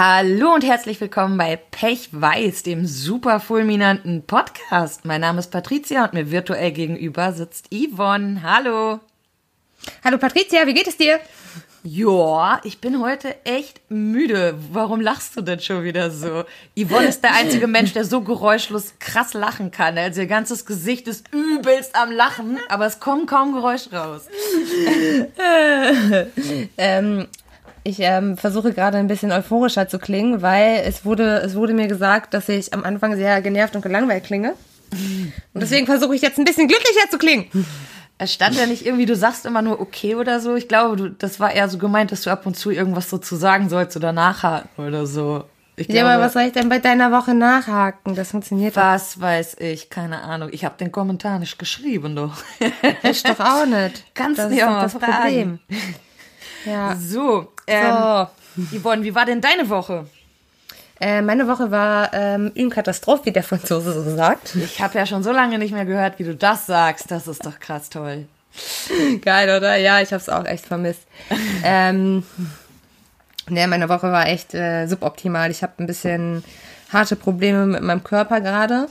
Hallo und herzlich willkommen bei Pech Weiß, dem super fulminanten Podcast. Mein Name ist Patricia und mir virtuell gegenüber sitzt Yvonne. Hallo. Hallo Patricia, wie geht es dir? Ja, ich bin heute echt müde. Warum lachst du denn schon wieder so? Yvonne ist der einzige Mensch, der so geräuschlos krass lachen kann. Also ihr ganzes Gesicht ist übelst am Lachen, aber es kommt kaum Geräusch raus. ähm, ich ähm, versuche gerade ein bisschen euphorischer zu klingen, weil es wurde, es wurde mir gesagt, dass ich am Anfang sehr genervt und gelangweilt klinge. Und deswegen versuche ich jetzt ein bisschen glücklicher zu klingen. Es stand ja nicht irgendwie, du sagst immer nur okay oder so. Ich glaube, du, das war eher so gemeint, dass du ab und zu irgendwas so zu sagen sollst oder nachhaken oder so. Ich ja, glaube, aber was soll ich denn bei deiner Woche nachhaken? Das funktioniert Was doch. weiß ich, keine Ahnung. Ich habe den Kommentar nicht geschrieben, doch. Ich doch auch nicht. Kannst du nicht auch mal das fragen. Problem. Ja. So, ähm, so. Yvonne, wie war denn deine Woche? Äh, meine Woche war ähm, une Katastrophe, wie der Franzose so sagt. Ich habe ja schon so lange nicht mehr gehört, wie du das sagst. Das ist doch krass toll. Geil, oder? Ja, ich habe es auch echt vermisst. ähm, ne, meine Woche war echt äh, suboptimal. Ich habe ein bisschen harte Probleme mit meinem Körper gerade.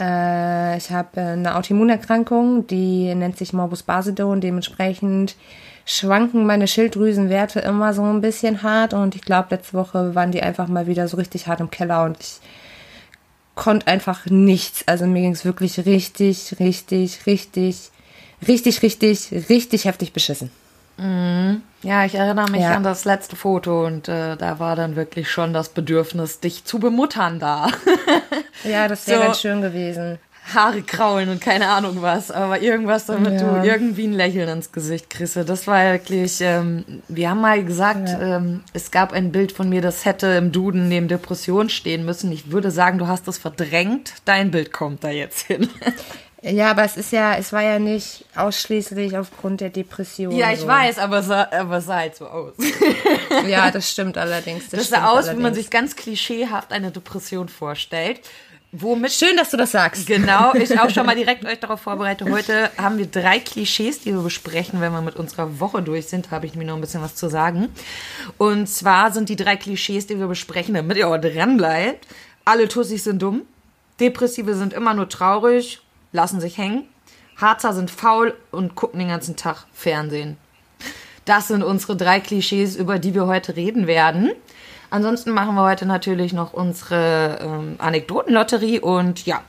Äh, ich habe äh, eine Autoimmunerkrankung, die nennt sich Morbus Basedow und dementsprechend schwanken meine Schilddrüsenwerte immer so ein bisschen hart und ich glaube, letzte Woche waren die einfach mal wieder so richtig hart im Keller und ich konnte einfach nichts. Also mir ging es wirklich richtig, richtig, richtig, richtig, richtig, richtig heftig beschissen. Mhm. Ja, ich erinnere mich ja. an das letzte Foto und äh, da war dann wirklich schon das Bedürfnis, dich zu bemuttern da. ja, das wäre so. ganz schön gewesen. Haare kraulen und keine Ahnung was, aber irgendwas, damit ja. du irgendwie ein Lächeln ins Gesicht kriegst. Das war wirklich, ähm, wir haben mal gesagt, ja. ähm, es gab ein Bild von mir, das hätte im Duden neben Depression stehen müssen. Ich würde sagen, du hast das verdrängt. Dein Bild kommt da jetzt hin. Ja, aber es ist ja, es war ja nicht ausschließlich aufgrund der Depression. Ja, ich so. weiß, aber es sah, aber sah halt so aus. ja, das stimmt allerdings. Das, das sah aus, allerdings. wie man sich ganz klischeehaft eine Depression vorstellt. Womit Schön, dass du das sagst. Genau, ich auch schon mal direkt euch darauf vorbereite. Heute haben wir drei Klischees, die wir besprechen. Wenn wir mit unserer Woche durch sind, habe ich mir noch ein bisschen was zu sagen. Und zwar sind die drei Klischees, die wir besprechen, damit ihr auch dran bleibt. Alle Tussis sind dumm. Depressive sind immer nur traurig, lassen sich hängen. Harzer sind faul und gucken den ganzen Tag Fernsehen. Das sind unsere drei Klischees, über die wir heute reden werden. Ansonsten machen wir heute natürlich noch unsere ähm, Anekdotenlotterie und ja,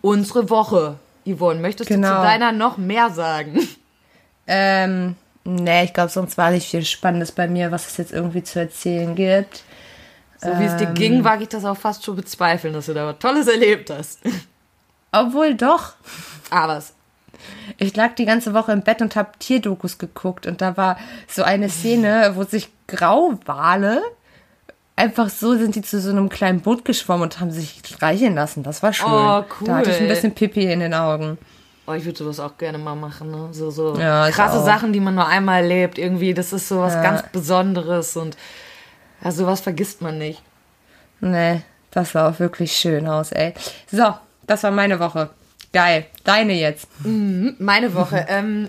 unsere Woche. Yvonne, möchtest genau. du zu genau. deiner noch mehr sagen? Ähm, nee, ich glaube, sonst war nicht viel Spannendes bei mir, was es jetzt irgendwie zu erzählen gibt. So wie es dir ähm, ging, wage ich das auch fast zu bezweifeln, dass du da was Tolles erlebt hast. Obwohl doch. Ah, was? Ich lag die ganze Woche im Bett und habe Tierdokus geguckt und da war so eine Szene, wo sich Grauwale einfach so sind die zu so einem kleinen Boot geschwommen und haben sich streicheln lassen. Das war schön. Oh, cool. Da hatte ich ein bisschen Pipi in den Augen. Oh, ich würde sowas auch gerne mal machen. Ne? So, so ja, krasse Sachen, die man nur einmal erlebt. Irgendwie, das ist so was ja. ganz Besonderes und ja, sowas vergisst man nicht. Nee, das sah auch wirklich schön aus, ey. So, das war meine Woche. Geil. Deine jetzt. Mhm, meine Woche. ähm,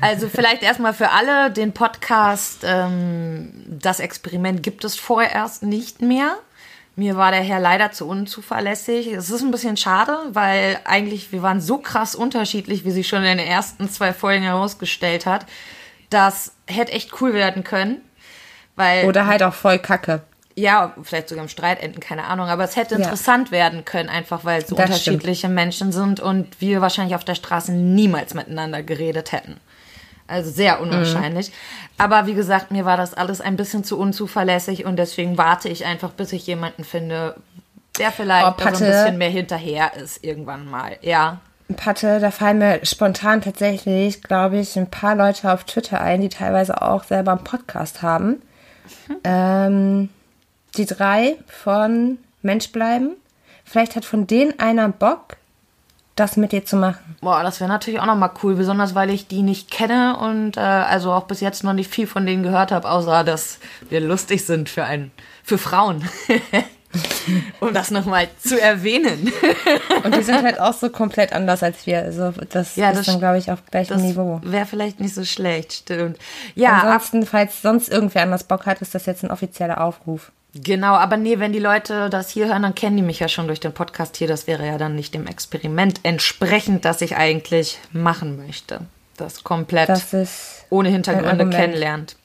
also vielleicht erstmal für alle den Podcast. Ähm, das Experiment gibt es vorerst nicht mehr. Mir war der Herr leider zu unzuverlässig. Es ist ein bisschen schade, weil eigentlich wir waren so krass unterschiedlich, wie sie schon in den ersten zwei Folgen herausgestellt hat. Das hätte echt cool werden können. Weil, Oder halt auch voll kacke ja, vielleicht sogar im Streit enden, keine Ahnung, aber es hätte ja. interessant werden können, einfach weil es so das unterschiedliche stimmt. Menschen sind und wir wahrscheinlich auf der Straße niemals miteinander geredet hätten. Also sehr unwahrscheinlich. Mhm. Aber wie gesagt, mir war das alles ein bisschen zu unzuverlässig und deswegen warte ich einfach, bis ich jemanden finde, der vielleicht oh, Patte, ein bisschen mehr hinterher ist irgendwann mal. Ja. Patte, da fallen mir spontan tatsächlich, glaube ich, ein paar Leute auf Twitter ein, die teilweise auch selber einen Podcast haben. Mhm. Ähm, die drei von Mensch bleiben. Vielleicht hat von denen einer Bock, das mit dir zu machen. Boah, das wäre natürlich auch nochmal cool, besonders weil ich die nicht kenne und äh, also auch bis jetzt noch nicht viel von denen gehört habe, außer dass wir lustig sind für einen, für Frauen. um das nochmal zu erwähnen. Und die sind halt auch so komplett anders als wir. Also das, Ja, ist das- dann, glaube ich, auf gleichem Niveau. wäre vielleicht nicht so schlecht, stimmt. Ja, Ansonsten, falls sonst irgendwer anders Bock hat, ist das jetzt ein offizieller Aufruf. Genau, aber nee, wenn die Leute das hier hören, dann kennen die mich ja schon durch den Podcast hier. Das wäre ja dann nicht dem Experiment entsprechend, das ich eigentlich machen möchte. Das komplett Das ohne Hintergründe kennenlernt.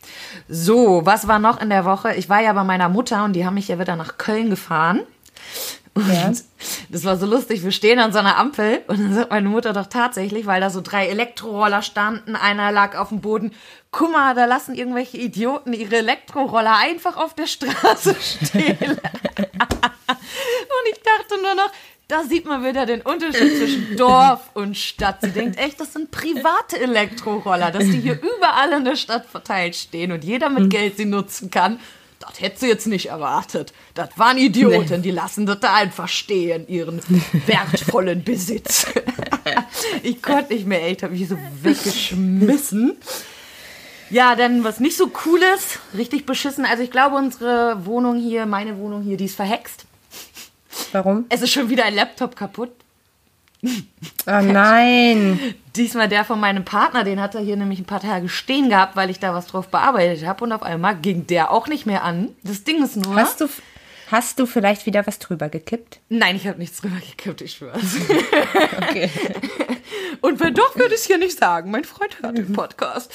So, was war noch in der Woche? Ich war ja bei meiner Mutter und die haben mich ja wieder nach Köln gefahren. Und Ja. das war so lustig. Wir stehen an so einer Ampel und dann sagt meine Mutter doch tatsächlich, weil da so drei Elektroroller standen, einer lag auf dem Boden. Guck mal, da lassen irgendwelche Idioten ihre Elektroroller einfach auf der Straße stehen. und ich dachte nur noch, da sieht man wieder den Unterschied zwischen Dorf und Stadt. Sie denkt echt, das sind private Elektroroller, dass die hier überall in der Stadt verteilt stehen und jeder mit Geld sie nutzen kann. Das hätte sie jetzt nicht erwartet. Das waren Idioten, die lassen das da einfach stehen, ihren wertvollen Besitz. ich konnte nicht mehr, echt, habe mich so weggeschmissen. Ja, dann was nicht so cooles, richtig beschissen. Also ich glaube, unsere Wohnung hier, meine Wohnung hier, die ist verhext. Warum? Es ist schon wieder ein Laptop kaputt. Oh nein. Diesmal der von meinem Partner, den hat er hier nämlich ein paar Tage stehen gehabt, weil ich da was drauf bearbeitet habe. Und auf einmal ging der auch nicht mehr an. Das Ding ist nur. Hast du, hast du vielleicht wieder was drüber gekippt? Nein, ich habe nichts drüber gekippt, ich schwör's. Okay. Und wenn doch, würde ich es hier nicht sagen. Mein Freund hört den Podcast.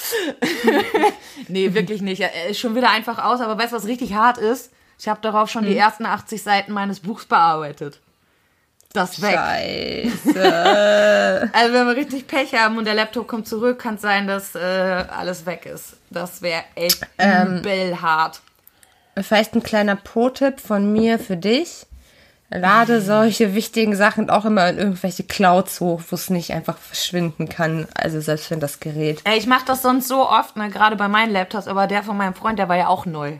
nee, wirklich nicht. Er ist schon wieder einfach aus. Aber weißt du, was richtig hart ist? Ich habe darauf schon die ersten 80 Seiten meines Buchs bearbeitet. Das weg. Scheiße. Also wenn wir richtig Pech haben und der Laptop kommt zurück, kann es sein, dass äh, alles weg ist. Das wäre echt übel hart. Vielleicht ein kleiner Pro-Tipp von mir für dich. Lade solche wichtigen Sachen auch immer in irgendwelche Clouds hoch, wo es nicht einfach verschwinden kann. Also selbst wenn das Gerät. Ey, ich mache das sonst so oft, ne, gerade bei meinen Laptops, aber der von meinem Freund, der war ja auch neu.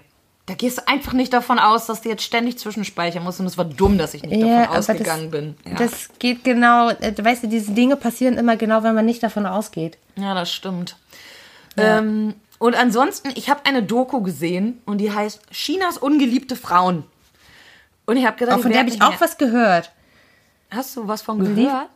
Da gehst du einfach nicht davon aus, dass du jetzt ständig zwischenspeichern musst und es war dumm, dass ich nicht davon ausgegangen bin. Ja. das geht genau, äh, weißt du, diese Dinge passieren immer genau, wenn man nicht davon ausgeht. ja, das stimmt. Ähm, und ansonsten, ich habe eine Doku gesehen und die heißt Chinas ungeliebte Frauen. Und ich habe gedacht, Auch von der habe ich auch was gehört. Hast du was von gehört?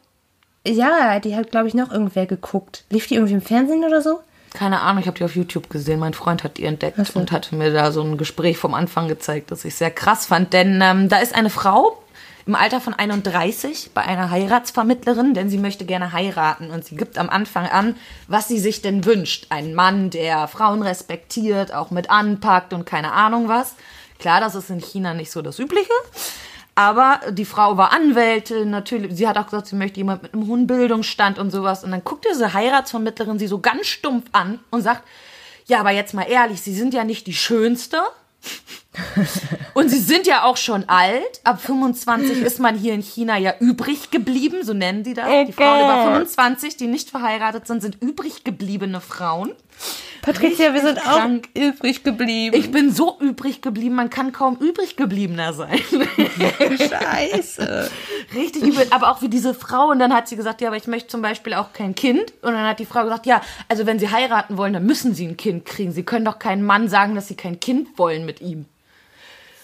Ja, die hat, glaube ich, noch irgendwer geguckt. Lief die irgendwie im Fernsehen oder so? Keine Ahnung, ich habe die auf YouTube gesehen. Mein Freund hat die entdeckt und hatte mir da so ein Gespräch vom Anfang gezeigt, das ich sehr krass fand. Denn ähm, da ist eine Frau im Alter von 31 bei einer Heiratsvermittlerin, denn sie möchte gerne heiraten und sie gibt am Anfang an, was sie sich denn wünscht. Ein Mann, der Frauen respektiert, auch mit anpackt und keine Ahnung was. Klar, das ist in China nicht so das Übliche. Aber die Frau war Anwältin, natürlich. Sie hat auch gesagt, sie möchte jemand mit einem hohen Bildungsstand und sowas. Und dann guckt diese Heiratsvermittlerin sie so ganz stumpf an und sagt, ja, aber jetzt mal ehrlich, Sie sind ja nicht die Schönste. Und Sie sind ja auch schon alt. Ab 25 ist man hier in China ja übrig geblieben, so nennen die das. Oh die Frauen über Gott. 25, die nicht verheiratet sind, sind übrig gebliebene Frauen. Patricia, wir sind auch krank. übrig geblieben. Ich bin so übrig geblieben, man kann kaum übrig gebliebener sein. Scheiße. Richtig übel, aber auch wie diese Frau. Und dann hat sie gesagt, ja, aber ich möchte zum Beispiel auch kein Kind. Und dann hat die Frau gesagt, ja, also wenn sie heiraten wollen, dann müssen sie ein Kind kriegen. Sie können doch keinen Mann sagen, dass sie kein Kind wollen mit ihm.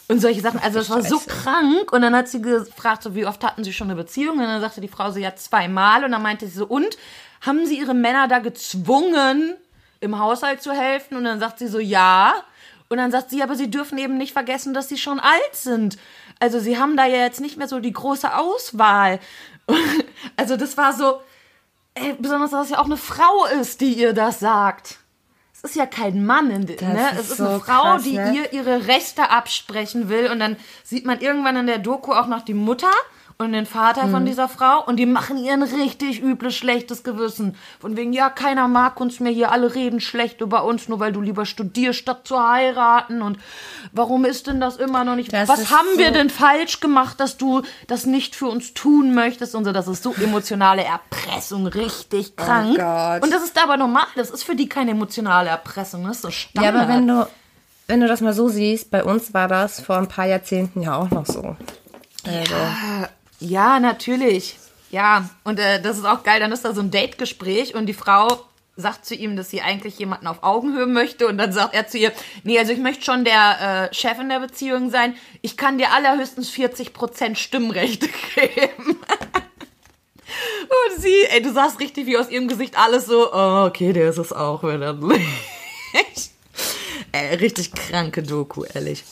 Und solche Sachen. Also das war so krank. Und dann hat sie gefragt, so wie oft hatten sie schon eine Beziehung? Und dann sagte die Frau so, ja, zweimal. Und dann meinte sie so, und haben sie ihre Männer da gezwungen, im Haushalt zu helfen? Und dann sagt sie so, ja. Und dann sagt sie, aber sie dürfen eben nicht vergessen, dass sie schon alt sind. Also sie haben da ja jetzt nicht mehr so die große Auswahl. Also das war so, ey, besonders, dass es ja auch eine Frau ist, die ihr das sagt. Es ist ja kein Mann, in, Das ne? ist Es ist so eine Frau, krass, die ne? ihr ihre Rechte absprechen will. Und dann sieht man irgendwann in der Doku auch noch die Mutter und den Vater Mhm. von dieser Frau. Und die machen ihr ein richtig übles, schlechtes Gewissen. Von wegen, ja, keiner mag uns mehr hier, alle reden schlecht über uns, nur weil du lieber studierst, statt zu heiraten. Und warum ist denn das immer noch nicht? Das Was haben wir so- denn falsch gemacht, dass du das nicht für uns tun möchtest? Und so, das ist so emotionale Erpressung, richtig krank. Oh Gott. Und das ist aber normal. Das ist für die keine emotionale Erpressung. Das ist so Ja, Standard. aber wenn du, wenn du das mal so siehst, bei uns war das vor ein paar Jahrzehnten ja auch noch so. Also, Ja, natürlich. Ja, und äh, das ist auch geil. Dann ist da so ein Date-Gespräch und die Frau sagt zu ihm, dass sie eigentlich jemanden auf Augenhöhe möchte und dann sagt er zu ihr, nee, also ich möchte schon der äh, Chef in der Beziehung sein. Ich kann dir allerhöchstens 40% Stimmrechte geben. und sie, ey, du sahst richtig wie aus ihrem Gesicht alles so, oh, okay, der ist es auch, wenn er ey, richtig kranke Doku, ehrlich.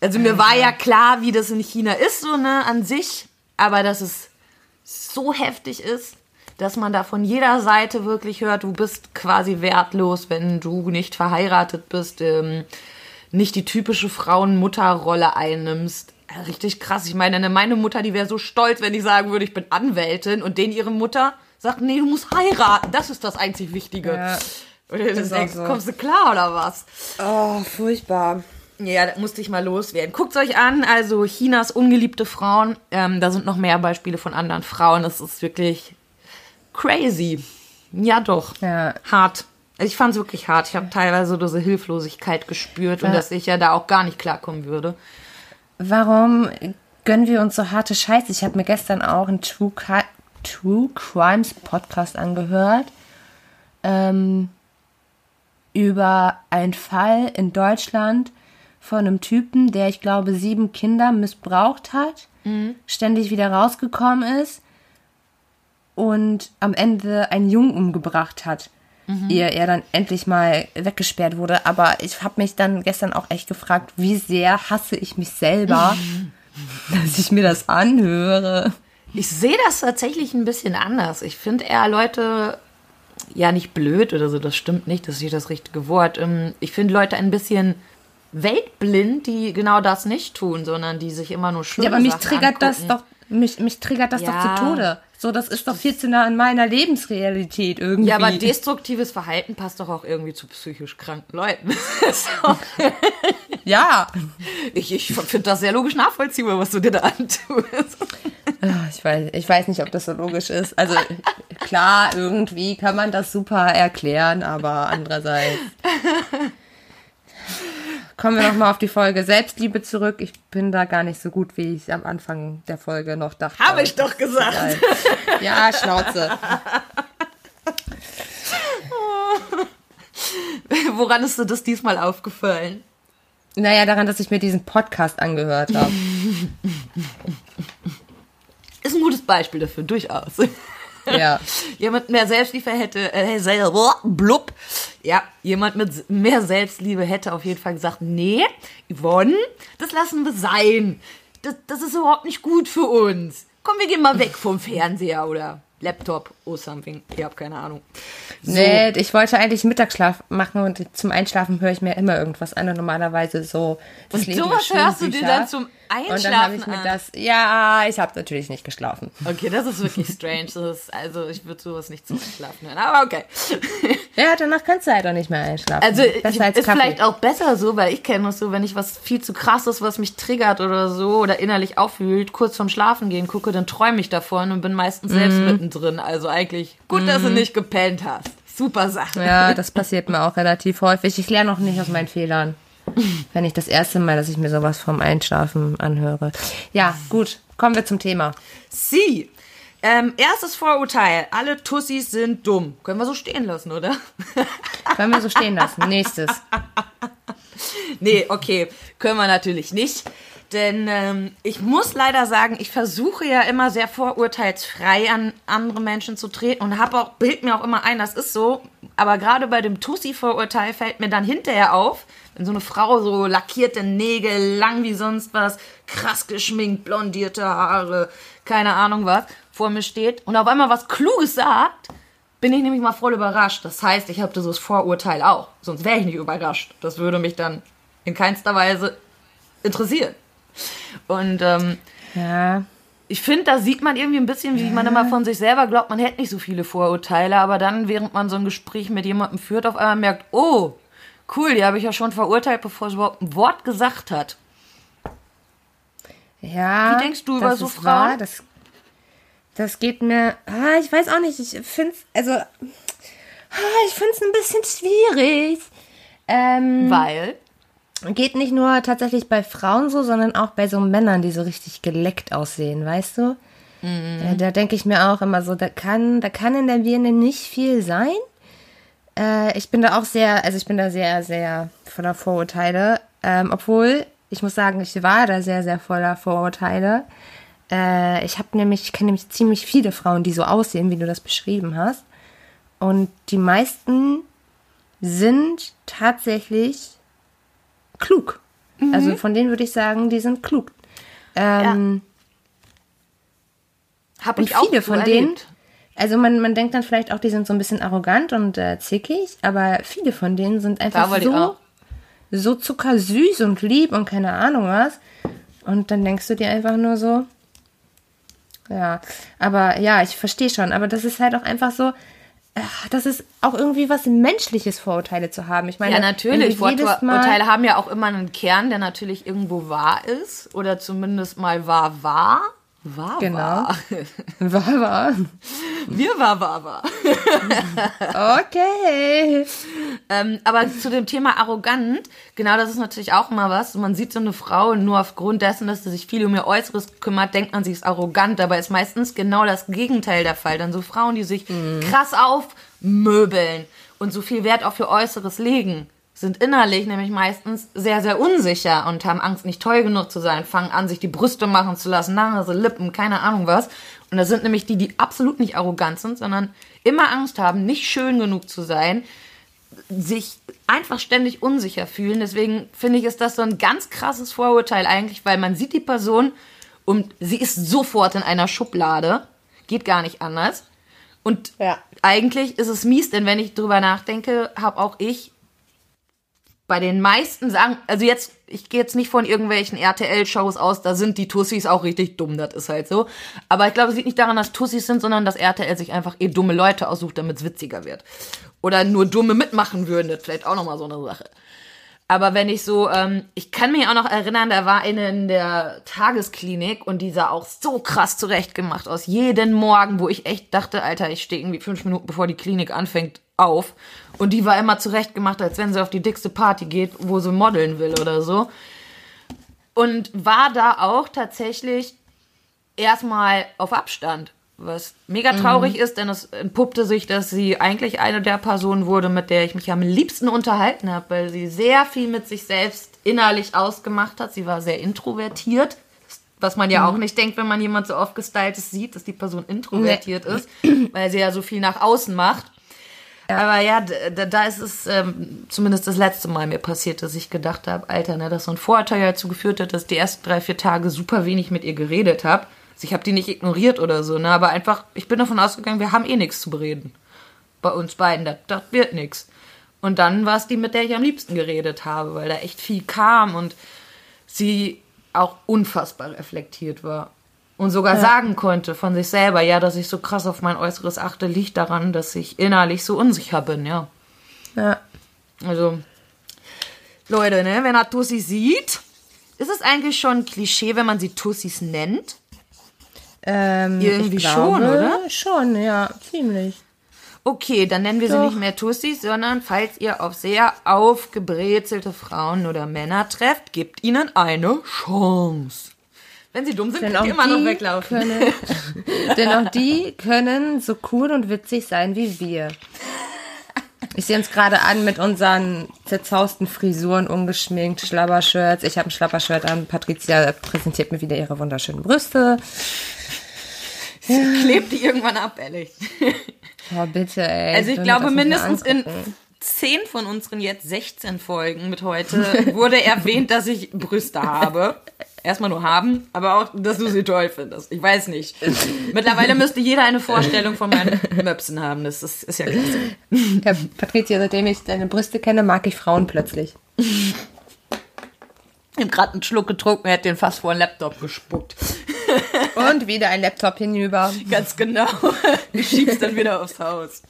Also mir war ja klar, wie das in China ist, so, ne, an sich, aber dass es so heftig ist, dass man da von jeder Seite wirklich hört, du bist quasi wertlos, wenn du nicht verheiratet bist, ähm, nicht die typische Frauen-Mutter-Rolle einnimmst. Richtig krass. Ich meine, meine Mutter, die wäre so stolz, wenn ich sagen würde, ich bin Anwältin und denen ihre Mutter sagt, nee, du musst heiraten. Das ist das einzig Wichtige. Ja, und du denkst, so. kommst du klar oder was? Oh, furchtbar. Ja, da musste ich mal loswerden. Guckt euch an, also Chinas ungeliebte Frauen. Ähm, da sind noch mehr Beispiele von anderen Frauen. Es ist wirklich crazy. Ja, doch. Ja. Hart. Ich fand es wirklich hart. Ich habe teilweise diese Hilflosigkeit gespürt ja. und dass ich ja da auch gar nicht klarkommen würde. Warum gönnen wir uns so harte Scheiße? Ich habe mir gestern auch einen True, True Crimes Podcast angehört. Ähm, über einen Fall in Deutschland von einem Typen, der, ich glaube, sieben Kinder missbraucht hat, mhm. ständig wieder rausgekommen ist und am Ende einen Jungen umgebracht hat, mhm. ehe er dann endlich mal weggesperrt wurde. Aber ich habe mich dann gestern auch echt gefragt, wie sehr hasse ich mich selber, dass ich mir das anhöre. Ich sehe das tatsächlich ein bisschen anders. Ich finde eher Leute ja nicht blöd oder so, das stimmt nicht, das ist nicht das richtige Wort. Ähm, ich finde Leute ein bisschen weltblind, die genau das nicht tun, sondern die sich immer nur schlimme Ja, aber mich Sachen triggert angucken. das doch, mich, mich triggert das ja. doch zu Tode. So, das ist doch viel zu nah an meiner Lebensrealität irgendwie. Ja, aber destruktives Verhalten passt doch auch irgendwie zu psychisch kranken Leuten. ja. Ich, ich finde das sehr logisch nachvollziehbar, was du dir da antust. Ah, ich weiß, ich weiß nicht, ob das so logisch ist. Also klar, irgendwie kann man das super erklären, aber andererseits kommen wir nochmal auf die Folge Selbstliebe zurück. Ich bin da gar nicht so gut, wie ich am Anfang der Folge noch dachte. Habe ich doch gesagt. Ja, Schnauze. Woran ist dir das diesmal aufgefallen? Naja, daran, dass ich mir diesen Podcast angehört habe. Ist ein gutes Beispiel dafür, durchaus. Ja. jemand mehr Selbstliebe hätte, äh, blub. Ja, jemand mit mehr Selbstliebe hätte auf jeden Fall gesagt, nee, Yvonne, das lassen wir sein. Das, das ist überhaupt nicht gut für uns. Komm, wir gehen mal weg vom Fernseher oder Laptop or something. Ich habe keine Ahnung. So. Nee, ich wollte eigentlich Mittagsschlaf machen und zum Einschlafen höre ich mir immer irgendwas an. Und normalerweise so das und Leben sowas hörst du dir dann zum Einschlafen Und dann habe ich mir an. das, ja, ich habe natürlich nicht geschlafen. Okay, das ist wirklich strange. Ist, also ich würde sowas nicht zum Einschlafen hören, aber okay. Ja, danach kannst du halt auch nicht mehr einschlafen. Also besser als ist Kaffee. vielleicht auch besser so, weil ich kenne das so, wenn ich was viel zu krasses, was mich triggert oder so oder innerlich aufwühlt, kurz vorm Schlafen gehen gucke, dann träume ich davon und bin meistens selbst mhm. mittendrin. Also eigentlich gut, mhm. dass du mhm. nicht gepennt hast. Super Sache. Ja, das passiert mir auch relativ häufig. Ich lerne auch nicht aus meinen Fehlern. Wenn ich das erste Mal, dass ich mir sowas vom Einschlafen anhöre. Ja, gut. Kommen wir zum Thema. Sie. Ähm, erstes Vorurteil. Alle Tussis sind dumm. Können wir so stehen lassen, oder? Können wir so stehen lassen. Nächstes. Nee, okay. Können wir natürlich nicht. Denn ähm, ich muss leider sagen, ich versuche ja immer sehr vorurteilsfrei an andere Menschen zu treten und habe auch, bild mir auch immer ein, das ist so. Aber gerade bei dem Tussi-Vorurteil fällt mir dann hinterher auf, wenn so eine Frau so lackierte Nägel, lang wie sonst was, krass geschminkt, blondierte Haare, keine Ahnung was, vor mir steht und auf einmal was Kluges sagt, bin ich nämlich mal voll überrascht. Das heißt, ich habe dieses Vorurteil auch. Sonst wäre ich nicht überrascht. Das würde mich dann in keinster Weise interessieren. Und ähm, ja. ich finde, da sieht man irgendwie ein bisschen, wie ja. man immer von sich selber glaubt, man hätte nicht so viele Vorurteile, aber dann, während man so ein Gespräch mit jemandem führt, auf einmal merkt, oh, cool, die habe ich ja schon verurteilt, bevor sie überhaupt ein Wort gesagt hat. Ja. Wie denkst du über so Frauen? Das, das geht mir. Ah, ich weiß auch nicht. Ich finde es, also. Ah, ich finde es ein bisschen schwierig. Ähm, Weil? Geht nicht nur tatsächlich bei Frauen so, sondern auch bei so Männern, die so richtig geleckt aussehen, weißt du? Mhm. Da, da denke ich mir auch immer so, da kann, da kann in der Birne nicht viel sein. Äh, ich bin da auch sehr, also ich bin da sehr, sehr voller Vorurteile. Ähm, obwohl, ich muss sagen, ich war da sehr, sehr voller Vorurteile. Äh, ich habe nämlich, ich kenne nämlich ziemlich viele Frauen, die so aussehen, wie du das beschrieben hast. Und die meisten sind tatsächlich klug. Mhm. Also von denen würde ich sagen, die sind klug. Ähm, ja. Habe ich auch viele von denen. Erlebt. Also man, man denkt dann vielleicht auch, die sind so ein bisschen arrogant und äh, zickig, aber viele von denen sind einfach so, so zuckersüß und lieb und keine Ahnung was. Und dann denkst du dir einfach nur so, ja, aber ja, ich verstehe schon, aber das ist halt auch einfach so, das ist auch irgendwie was Menschliches, Vorurteile zu haben. Ich meine, ja, natürlich. Vorurteile haben ja auch immer einen Kern, der natürlich irgendwo wahr ist oder zumindest mal wahr war. War, genau. war. Wir war, war. okay. ähm, aber zu dem Thema arrogant, genau das ist natürlich auch immer was. Man sieht so eine Frau nur aufgrund dessen, dass sie sich viel um ihr Äußeres kümmert, denkt man, sie ist arrogant. Dabei ist meistens genau das Gegenteil der Fall. Dann so Frauen, die sich mhm. krass aufmöbeln und so viel Wert auch für Äußeres legen sind innerlich nämlich meistens sehr, sehr unsicher und haben Angst, nicht toll genug zu sein, fangen an, sich die Brüste machen zu lassen, Nase, Lippen, keine Ahnung was. Und das sind nämlich die, die absolut nicht arrogant sind, sondern immer Angst haben, nicht schön genug zu sein, sich einfach ständig unsicher fühlen. Deswegen finde ich, ist das so ein ganz krasses Vorurteil eigentlich, weil man sieht die Person und sie ist sofort in einer Schublade. Geht gar nicht anders. Und ja. eigentlich ist es mies, denn wenn ich drüber nachdenke, habe auch ich bei den meisten sagen, also jetzt, ich gehe jetzt nicht von irgendwelchen RTL-Shows aus, da sind die Tussis auch richtig dumm, das ist halt so. Aber ich glaube, es liegt nicht daran, dass Tussis sind, sondern dass RTL sich einfach eh dumme Leute aussucht, damit es witziger wird. Oder nur dumme mitmachen würden, das ist vielleicht auch nochmal so eine Sache. Aber wenn ich so, ähm, ich kann mich auch noch erinnern, da war eine in der Tagesklinik und die sah auch so krass zurechtgemacht aus. Jeden Morgen, wo ich echt dachte, Alter, ich stehe irgendwie fünf Minuten bevor die Klinik anfängt auf. Und die war immer zurechtgemacht, als wenn sie auf die dickste Party geht, wo sie modeln will oder so. Und war da auch tatsächlich erstmal auf Abstand. Was mega traurig mhm. ist, denn es entpuppte sich, dass sie eigentlich eine der Personen wurde, mit der ich mich am liebsten unterhalten habe, weil sie sehr viel mit sich selbst innerlich ausgemacht hat. Sie war sehr introvertiert, was man ja mhm. auch nicht denkt, wenn man jemand so oft gestyltes sieht, dass die Person introvertiert nee. ist, weil sie ja so viel nach außen macht. Ja. Aber ja, da, da ist es ähm, zumindest das letzte Mal mir passiert, dass ich gedacht habe, Alter, ne, dass so ein Vorurteil dazu geführt hat, dass die ersten drei, vier Tage super wenig mit ihr geredet habe. Also ich habe die nicht ignoriert oder so, ne, aber einfach, ich bin davon ausgegangen, wir haben eh nichts zu bereden. Bei uns beiden, das, das wird nichts. Und dann war es die, mit der ich am liebsten geredet habe, weil da echt viel kam und sie auch unfassbar reflektiert war und sogar ja. sagen konnte von sich selber, ja, dass ich so krass auf mein Äußeres achte, liegt daran, dass ich innerlich so unsicher bin, ja. Ja. Also, Leute, ne, wenn er Tussi sieht, ist es eigentlich schon ein Klischee, wenn man sie Tussis nennt? Ähm, Irgendwie schon, oder? Schon, ja, ziemlich. Okay, dann nennen wir Doch. sie nicht mehr Tussis, sondern falls ihr auf sehr aufgebrezelte Frauen oder Männer trefft, gebt ihnen eine Chance. Wenn sie dumm sind, könnt ihr immer noch weglaufen. Können, denn auch die können so cool und witzig sein wie wir. Ich sehe uns gerade an mit unseren zerzausten Frisuren, ungeschminkt, Schlabbershirts. Ich habe ein Schlabbershirt an. Patricia präsentiert mir wieder ihre wunderschönen Brüste. Klebt die irgendwann ab, ehrlich. Oh, bitte, ey. Also ich glaube, mindestens in zehn von unseren jetzt 16 Folgen mit heute wurde erwähnt, dass ich Brüste habe. Erstmal nur haben, aber auch, dass du sie toll findest. Ich weiß nicht. Mittlerweile müsste jeder eine Vorstellung von meinen Möpsen haben. Das ist, ist ja klasse. Ja, Patricia, seitdem ich deine Brüste kenne, mag ich Frauen plötzlich. Ich habe gerade einen Schluck getrunken, er hat den fast vor den Laptop gespuckt. Und wieder ein Laptop hinüber. Ganz genau. Du schiebst dann wieder aufs Haus.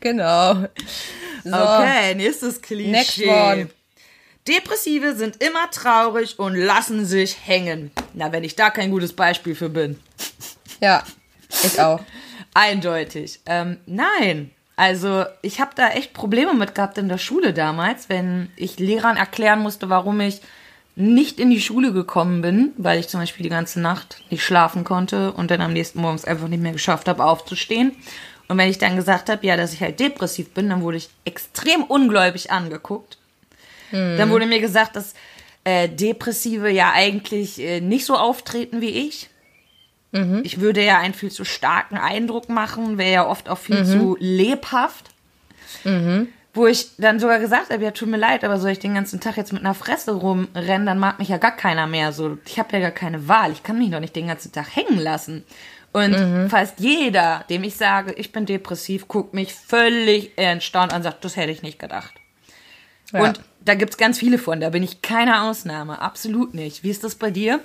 Genau. So. Okay, nächstes Klischee. Next one. Depressive sind immer traurig und lassen sich hängen. Na, wenn ich da kein gutes Beispiel für bin. Ja, ich auch. Eindeutig. Ähm, nein. Also, ich habe da echt Probleme mit gehabt in der Schule damals, wenn ich Lehrern erklären musste, warum ich nicht in die Schule gekommen bin, weil ich zum Beispiel die ganze Nacht nicht schlafen konnte und dann am nächsten Morgens einfach nicht mehr geschafft habe, aufzustehen. Und wenn ich dann gesagt habe, ja, dass ich halt depressiv bin, dann wurde ich extrem ungläubig angeguckt. Dann wurde mir gesagt, dass äh, Depressive ja eigentlich äh, nicht so auftreten wie ich. Ich würde ja einen viel zu starken Eindruck machen, wäre ja oft auch viel zu lebhaft. Wo ich dann sogar gesagt habe, ja, tut mir leid, aber soll ich den ganzen Tag jetzt mit einer Fresse rumrennen, dann mag mich ja gar keiner mehr. So, ich habe ja gar keine Wahl. Ich kann mich doch nicht den ganzen Tag hängen lassen. Und fast jeder, dem ich sage, ich bin depressiv, guckt mich völlig erstaunt an und sagt, das hätte ich nicht gedacht. Ja. Und da gibt's ganz viele von, da bin ich keine Ausnahme, absolut nicht. Wie ist das bei dir?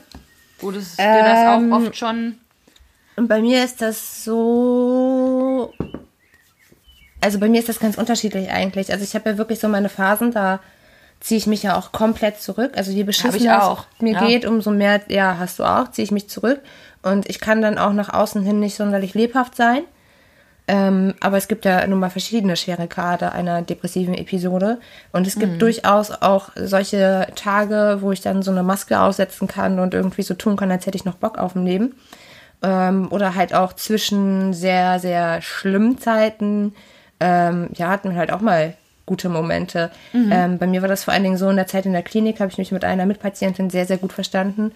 Wurdest dir das Ähm, auch oft schon Und bei mir ist das so. Also bei mir ist das ganz unterschiedlich eigentlich. Also ich habe ja wirklich so meine Phasen, da ziehe ich mich ja auch komplett zurück. Also je beschissener auch, es mir ja. geht, umso mehr, ja, hast du auch, ziehe ich mich zurück. Und ich kann dann auch nach außen hin nicht sonderlich lebhaft sein. Ähm, aber es gibt ja nun mal verschiedene schwere Grade einer depressiven Episode. Und es gibt durchaus auch solche Tage, wo ich dann so eine Maske aussetzen kann und irgendwie so tun kann, als hätte ich noch Bock auf dem Leben. Ähm, oder halt auch zwischen sehr, sehr schlimmen Zeiten, ähm, ja, hatten wir halt auch mal gute Momente. Ähm, bei mir war das vor allen Dingen so, in der Zeit in der Klinik habe ich mich mit einer Mitpatientin sehr, sehr gut verstanden.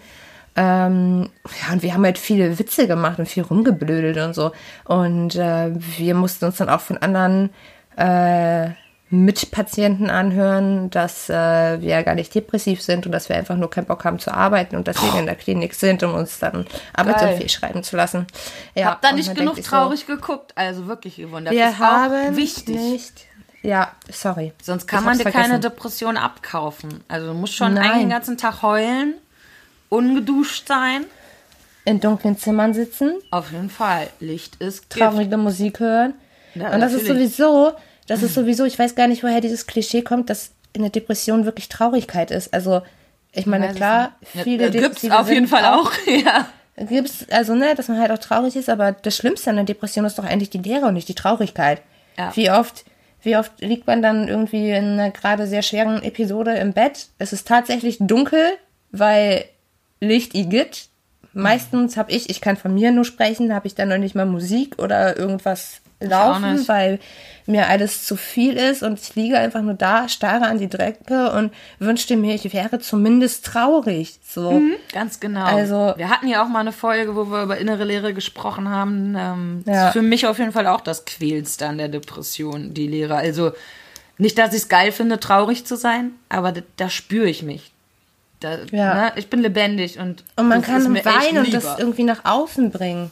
Ähm, ja, und wir haben halt viele Witze gemacht und viel rumgeblödelt und so. Und äh, wir mussten uns dann auch von anderen äh, Mitpatienten anhören, dass äh, wir ja gar nicht depressiv sind und dass wir einfach nur keinen Bock haben zu arbeiten und deswegen in der Klinik sind, um uns dann Arbeitsunfähig schreiben zu lassen. Ja, Hab da nicht genug traurig geguckt, also wirklich gewundert. So, wir ist haben wichtig. nicht. Ja, sorry. Sonst kann Ich man dir keine vergessen. Depression abkaufen. Also du musst schon Nein. den ganzen Tag heulen, ungeduscht sein. in dunklen Zimmern sitzen, Auf jeden Fall. Licht ist Gift. traurige Musik hören. Ja, und das ist natürlich. sowieso, das ist sowieso, ich weiß gar nicht, woher dieses Klischee kommt, dass in der Depression wirklich Traurigkeit ist. Also, ich meine, es klar, viele Ja, gibt's Depressive auf jeden Fall auch. Ja. Gibt's, also, ne, dass man halt auch traurig ist, aber das Schlimmste an der Depression ist doch eigentlich die Leere und nicht die Traurigkeit. Ja. Wie oft, wie oft liegt man dann irgendwie in einer gerade sehr schweren Episode im Bett? Es ist tatsächlich dunkel, weil Licht i gibt. Meistens habe ich, ich kann von mir nur sprechen, habe ich dann noch nicht mal Musik oder irgendwas laufen, weil mir alles zu viel ist und ich liege einfach nur da, starre an die Drecke und wünschte mir, ich wäre zumindest traurig. So. Ganz genau. Also- wir hatten ja auch mal eine Folge, wo wir über innere Lehre gesprochen haben. Ähm, Ja. ist für mich auf jeden Fall auch das Quälendste an der Depression, die Lehre. Also nicht, dass ich es geil finde, traurig zu sein, aber da, da spüre ich mich. Da, Ja. ne, ich bin lebendig und Und man kann weinen und das irgendwie nach außen bringen.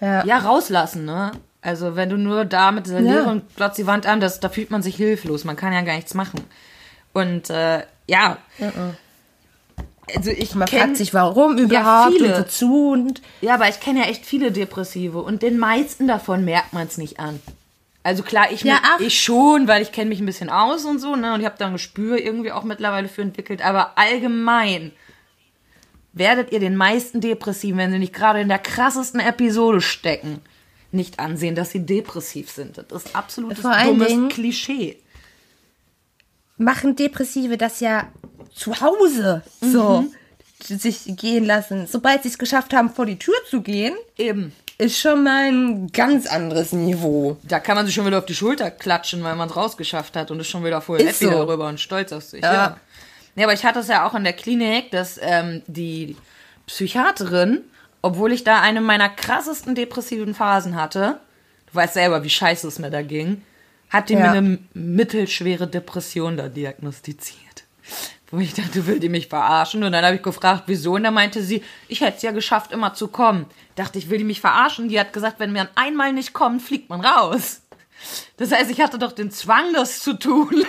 Ja. ja rauslassen, ne? Also wenn du nur da mit dieser Ja. Und glotzt die Wand an, das, da fühlt man sich hilflos. Man kann ja gar nichts machen. Und äh, ja, also ich Man kenn- fragt sich, warum überhaupt viele. und wozu und Ja, aber ich kenne ja echt viele Depressive und den meisten davon merkt man es nicht an. Also klar, ich, Ja, ich schon, weil ich kenne mich ein bisschen aus und so, ne? Und ich habe da ein Gespür irgendwie auch mittlerweile für entwickelt. Aber allgemein werdet ihr den meisten Depressiven, wenn sie nicht gerade in der krassesten Episode stecken, nicht ansehen, dass sie depressiv sind. Das ist absolutes dummes Dingen- Klischee. machen Depressive das ja zu Hause so Mhm. sich gehen lassen. Sobald sie es geschafft haben, vor die Tür zu gehen, Eben. ist schon mal ein ganz anderes Niveau. Da kann man sich schon wieder auf die Schulter klatschen, weil man es rausgeschafft hat und ist schon wieder voll Ist happy so. darüber und stolz auf sich. Ja. Ja. ja, aber ich hatte es ja auch in der Klinik, dass ähm, die Psychiaterin, obwohl ich da eine meiner krassesten depressiven Phasen hatte, du weißt selber, wie scheiße es mir da ging, hat die Ja. mir eine mittelschwere Depression da diagnostiziert. Wo ich dachte, will die mich verarschen? Und dann habe ich gefragt, wieso? Und dann meinte sie, ich hätte es ja geschafft, immer zu kommen. Dachte ich, will die mich verarschen? Die hat gesagt, wenn man einmal nicht kommt, fliegt man raus. Das heißt, ich hatte doch den Zwang, das zu tun.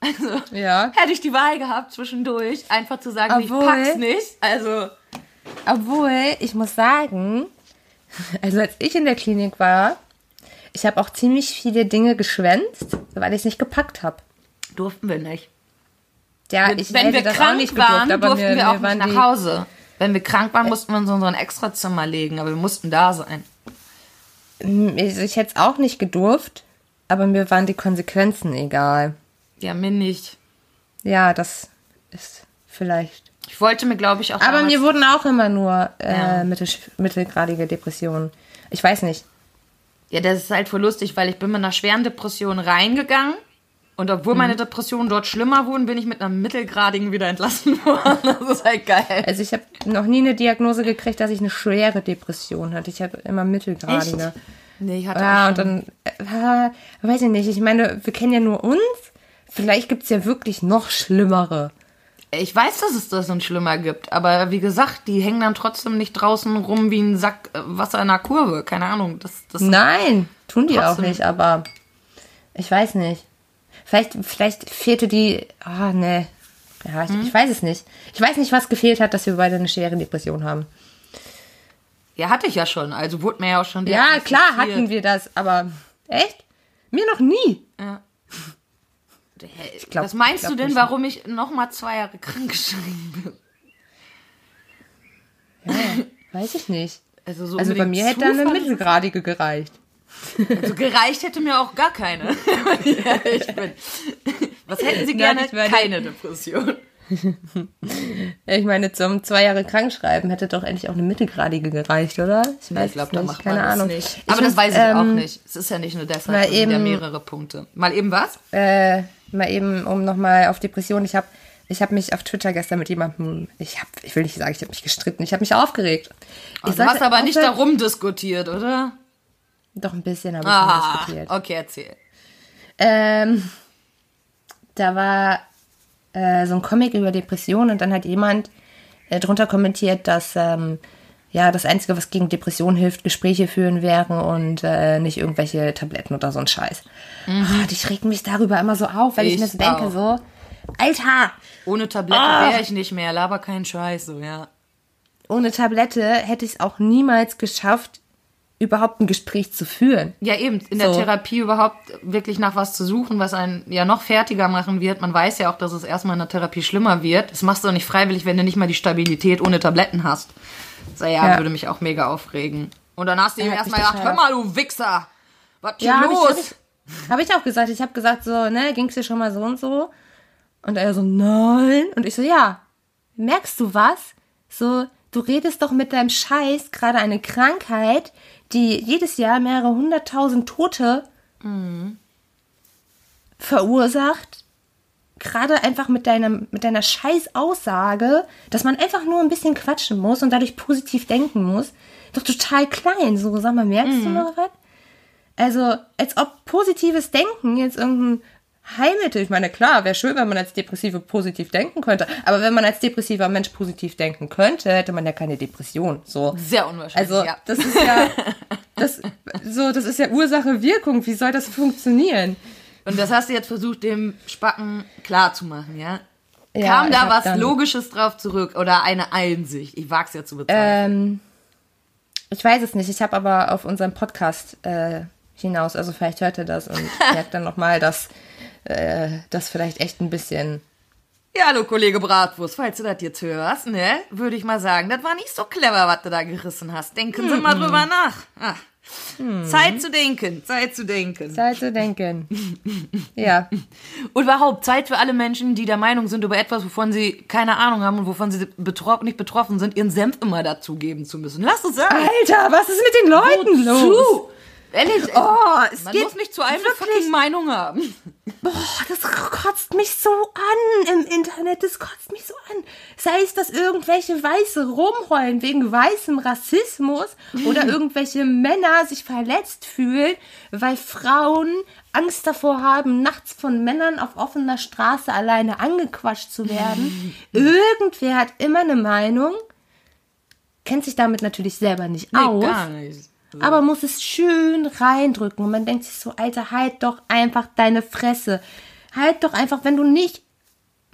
Also, Ja. hätte ich die Wahl gehabt, zwischendurch einfach zu sagen, Obwohl- ich pack's nicht. Also, Obwohl, ich muss sagen, also als ich in der Klinik war, ich habe auch ziemlich viele Dinge geschwänzt, weil ich es nicht gepackt habe. durften wir nicht. Ja, Wenn, ich wenn wir das auch krank nicht gedurft, waren, aber durften mir, wir auch nicht nach Hause. Wenn wir krank waren, mussten wir uns in unseren Extrazimmer legen, aber wir mussten da sein. Ich, ich hätte es auch nicht gedurft, aber mir waren die Konsequenzen egal. Ja, mir nicht. Ja, das ist vielleicht. Ich wollte mir, glaube ich, auch Aber mir wurden auch immer nur äh, Ja. mittel, mittelgradige Depressionen. Ich weiß nicht. Ja, das ist halt voll lustig, weil ich bin mit einer schweren Depression reingegangen. Und obwohl meine Mhm. Depressionen dort schlimmer wurden, bin ich mit einer mittelgradigen wieder entlassen worden. Das ist halt geil. Also ich habe noch nie eine Diagnose gekriegt, dass ich eine schwere Depression hatte. Ich habe immer mittelgradige. Nee, ich hatte Ja, auch und schon- dann, äh, weiß ich nicht, ich meine, wir kennen ja nur uns. Vielleicht gibt's ja wirklich noch schlimmere. Ich weiß, dass es das dann schlimmer gibt, aber wie gesagt, die hängen dann trotzdem nicht draußen rum wie ein Sack äh, Wasser in einer Kurve. Keine Ahnung. Das, das Nein, tun die auch Trotzdem. nicht, aber ich weiß nicht. Vielleicht, vielleicht fehlte die, ah, ne. Ja, ich, Hm? ich weiß es nicht. Ich weiß nicht, was gefehlt hat, dass wir beide eine schwere Depression haben. ja, hatte ich ja schon. Also wurde mir ja auch schon Ja, klar hatten wir das, aber echt? Mir noch nie. Ja. Glaub- Was meinst ich glaub du denn, warum ich noch mal zwei Jahre krank geschrieben bin? Weiß ich nicht. Also, so Also bei mir hätte eine mittelgradige gereicht. Also gereicht hätte mir auch gar keine. ich bin. Was hätten Sie Nein, gerne? ich meine- keine Depression. Ja, Ich meine, zum zwei Jahre krankschreiben hätte doch endlich auch eine mittelgradige gereicht, oder? Ich Nee, ich glaube, da macht keine man Ahnung. das nicht. Ich Aber das muss, weiß ich auch ähm, nicht. Es ist ja nicht nur deshalb, es sind ja eben- mehrere Punkte. Mal eben was? Äh, mal eben, um nochmal auf Depressionen. Ich habe ich hab mich auf Twitter gestern mit jemandem, ich hab, ich will nicht sagen, ich habe mich gestritten, ich habe mich aufgeregt. Ich Oh, du hast aber nicht darum diskutiert, oder? Doch ein bisschen habe ich Ah, diskutiert. okay, erzähl. Ähm, da war äh, so ein Comic über Depressionen und dann hat jemand äh, drunter kommentiert, dass ähm, ja das Einzige, was gegen Depressionen hilft, Gespräche führen wären und äh, nicht irgendwelche Tabletten oder so ein Scheiß. Ah, ich reg mich darüber immer so auf, weil ich, Ich mir so denke, so, Alter, Ohne Tabletten Ah. wäre ich nicht mehr. Laber keinen Scheiß, so, ja. ohne Tablette hätte ich es auch niemals geschafft, überhaupt ein Gespräch zu führen. Ja, eben, in der So. Therapie überhaupt wirklich nach was zu suchen, was einen ja noch fertiger machen wird. Man weiß ja auch, dass es erstmal in der Therapie schlimmer wird. Das machst du auch nicht freiwillig, wenn du nicht mal die Stabilität ohne Tabletten hast. So, ja, Ja. würde mich auch mega aufregen. Und dann hast du ihm erstmal gedacht, hör mal, du Wichser, was hier Ja, habe ich, los? hab ich, hab ich auch gesagt. Ich habe gesagt, so, ne, ging's dir schon mal so und so? Und er so, nein. Und ich so, ja, merkst du was? So, du redest doch mit deinem Scheiß gerade eine Krankheit, die jedes Jahr mehrere hunderttausend Tote verursacht. Gerade einfach mit deinem, mit deiner scheiß Aussage, dass man einfach nur ein bisschen quatschen muss und dadurch positiv denken muss. Doch total klein. So, sag mal, merkst du noch was? Also, als ob positives Denken jetzt irgendein Heilmittel, ich meine, klar, wäre schön, wenn man als Depressive positiv denken könnte, aber wenn man als depressiver Mensch positiv denken könnte, hätte man ja keine Depression, so. Sehr unwahrscheinlich, Also, ja. das ist ja, das, so, das ist ja Ursache-Wirkung, wie soll das funktionieren? Und das hast du jetzt versucht, dem Spacken klarzumachen, ja? Ja, Kam da was Logisches drauf zurück oder eine Einsicht? Ich wag's ja zu bezweifeln. Ähm, ich weiß es nicht, ich habe aber auf unserem Podcast äh, hinaus, also vielleicht hört ihr das und merkt dann nochmal, dass äh, das vielleicht echt ein bisschen Ja, hallo Kollege Bratwurst, falls du das jetzt hörst, ne, würde ich mal sagen, das war nicht so clever, was du da gerissen hast. Denken Sie mal drüber nach. Ah. Zeit zu denken, Zeit zu denken. Zeit zu denken. ja. Und überhaupt Zeit für alle Menschen, die der Meinung sind über etwas, wovon sie keine Ahnung haben und wovon sie betro nicht betroffen sind, ihren Senf immer dazugeben zu müssen. Lass es sein. Alter, was ist mit den Leuten los? Ehrlich, Oh, es man geht muss nicht zu einem fucking Meinung haben. Boah, das kotzt mich so an im Internet. Das kotzt mich so an. Sei es, dass irgendwelche Weiße rumheulen wegen weißem Rassismus oder irgendwelche Männer sich verletzt fühlen, weil Frauen Angst davor haben, nachts von Männern auf offener Straße alleine angequatscht zu werden. Irgendwer hat immer eine Meinung, kennt sich damit natürlich selber nicht aus nicht. Aber muss es schön reindrücken. Und man denkt sich so, Alter, halt doch einfach deine Fresse. Halt doch einfach, wenn du nicht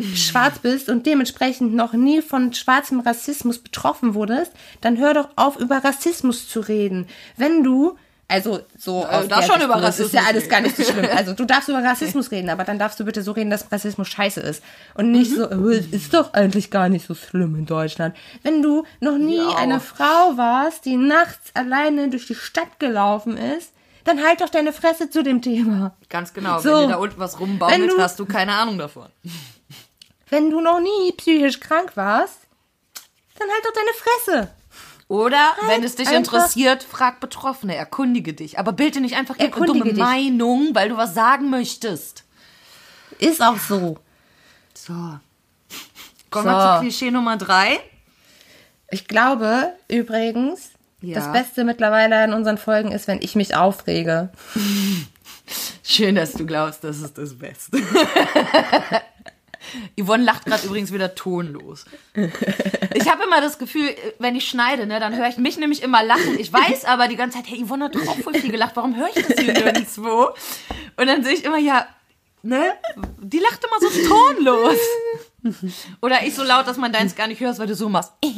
schwarz bist und dementsprechend noch nie von schwarzem Rassismus betroffen wurdest, dann hör doch auf, über Rassismus zu reden. Wenn du, also so aus darfst der schon über das ist ja Rassismus alles gar nicht so schlimm. Also du darfst über Rassismus reden, aber dann darfst du bitte so reden, dass Rassismus scheiße ist. Und nicht Mhm. so, "Äh, es ist doch eigentlich gar nicht so schlimm in Deutschland. Wenn du noch nie Ja. eine Frau warst, die nachts alleine durch die Stadt gelaufen ist, dann halt doch deine Fresse zu dem Thema. Ganz genau, So. wenn dir da unten was rumbaumelt, du- hast du keine Ahnung davon. Wenn du noch nie psychisch krank warst, dann halt doch deine Fresse. Oder, wenn es dich Halt interessiert, frag Betroffene, erkundige dich. Aber bilde nicht einfach irgendeine Erkundige dumme dich. Meinung, weil du was sagen möchtest. Ist auch so. So. Kommen wir So. zu Klischee Nummer drei. Ich glaube übrigens, Ja. das Beste mittlerweile in unseren Folgen ist, wenn ich mich aufrege. Schön, dass du glaubst, das ist das Beste. Yvonne lacht gerade übrigens wieder tonlos. Ich habe immer das Gefühl, wenn ich schneide, ne, dann höre ich mich nämlich immer lachen. Ich weiß aber die ganze Zeit, hey, Yvonne hat doch auch voll viel gelacht, warum höre ich das hier nirgendwo? Und dann sehe ich immer, ja, ne, die lacht immer so tonlos. Oder ich so laut, dass man deins gar nicht hört, weil du so machst. so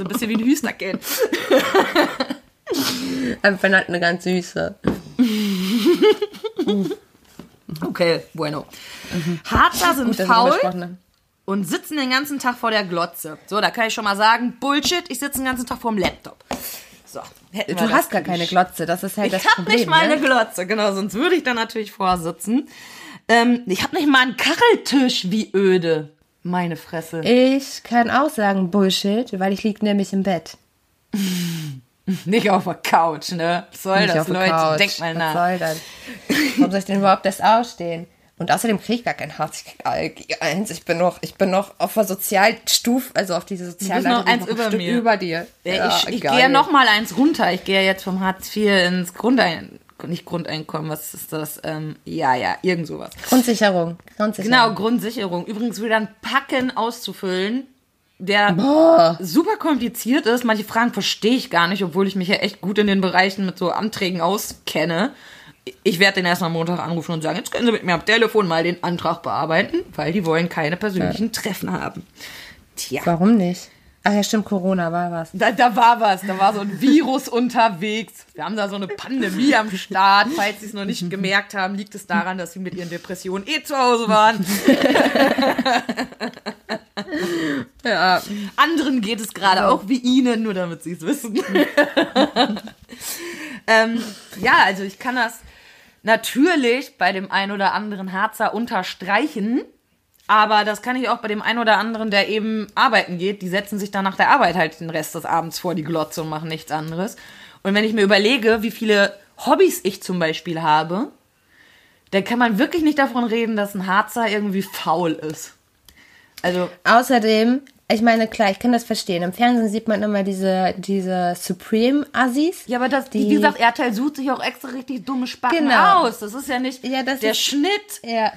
ein bisschen wie ein Hüsnerkind. Aber wenn halt eine ganz süße. Okay, bueno. Harzer sind Gut, faul. haben. und sitzen den ganzen Tag vor der Glotze. So, da kann ich schon mal sagen, Bullshit, ich sitze den ganzen Tag vor dem Laptop. So, Du hast gar keine Glotze, das ist halt Ich das hab Problem. nicht mal eine ne? Glotze, genau, sonst würde ich da natürlich vorsitzen. Ähm, ich habe nicht mal einen Kacheltisch, wie öde. Meine Fresse. Ich kann auch sagen Bullshit, weil ich lieg nämlich im Bett. Nicht auf der Couch, ne? Was soll Nicht das, Leute? Couch. Denkt mal Was nach. soll das? Warum soll ich denn überhaupt erst aufstehen? Und außerdem kriege ich gar kein Harz. Ich 1. Ich bin noch, ich bin noch auf der Sozialstufe, also auf diese Sozialleiter. noch die eins ein über mir. über dir. Ja, ich ich geil. gehe ja noch mal eins runter. Ich gehe ja jetzt vom Hartz IV ins Grundeinkommen. Nicht Grundeinkommen, was ist das? Ähm, ja, ja, irgend sowas. Grundsicherung. Grundsicherung. Genau, Grundsicherung. Übrigens wieder ein Packen auszufüllen, der super kompliziert ist. Manche Fragen verstehe ich gar nicht, obwohl ich mich ja echt gut in den Bereichen mit so Anträgen auskenne. Ich werde den erst am Montag anrufen und sagen, jetzt können Sie mit mir am Telefon mal den Antrag bearbeiten, weil die wollen keine persönlichen Treffen haben. Tja. Warum nicht? Ach ja, stimmt, Corona war was. Da, da war was, da war so ein Virus unterwegs. Wir haben da so eine Pandemie am Start. Falls Sie es noch nicht gemerkt haben, liegt es daran, dass Sie mit Ihren Depressionen eh zu Hause waren. Ja. Anderen geht es gerade auch wie Ihnen, nur damit Sie es wissen. ähm, ja, also ich kann das natürlich bei dem ein oder anderen Harzer unterstreichen. Aber das kann ich auch bei dem einen oder anderen, der eben arbeiten geht. Die setzen sich dann nach der Arbeit halt den Rest des Abends vor die Glotze und machen nichts anderes. Und wenn ich mir überlege, wie viele Hobbys ich zum Beispiel habe, dann kann man wirklich nicht davon reden, dass ein Harzer irgendwie faul ist. Also, Außerdem, ich meine, klar, ich kann das verstehen. Im Fernsehen sieht man immer diese, diese Supreme-Assis. Ja, aber das, Die- wie gesagt, RTL sucht sich auch extra richtig dumme Spacken Genau. aus. Das ist ja nicht Ja, der Schnitt. Ja.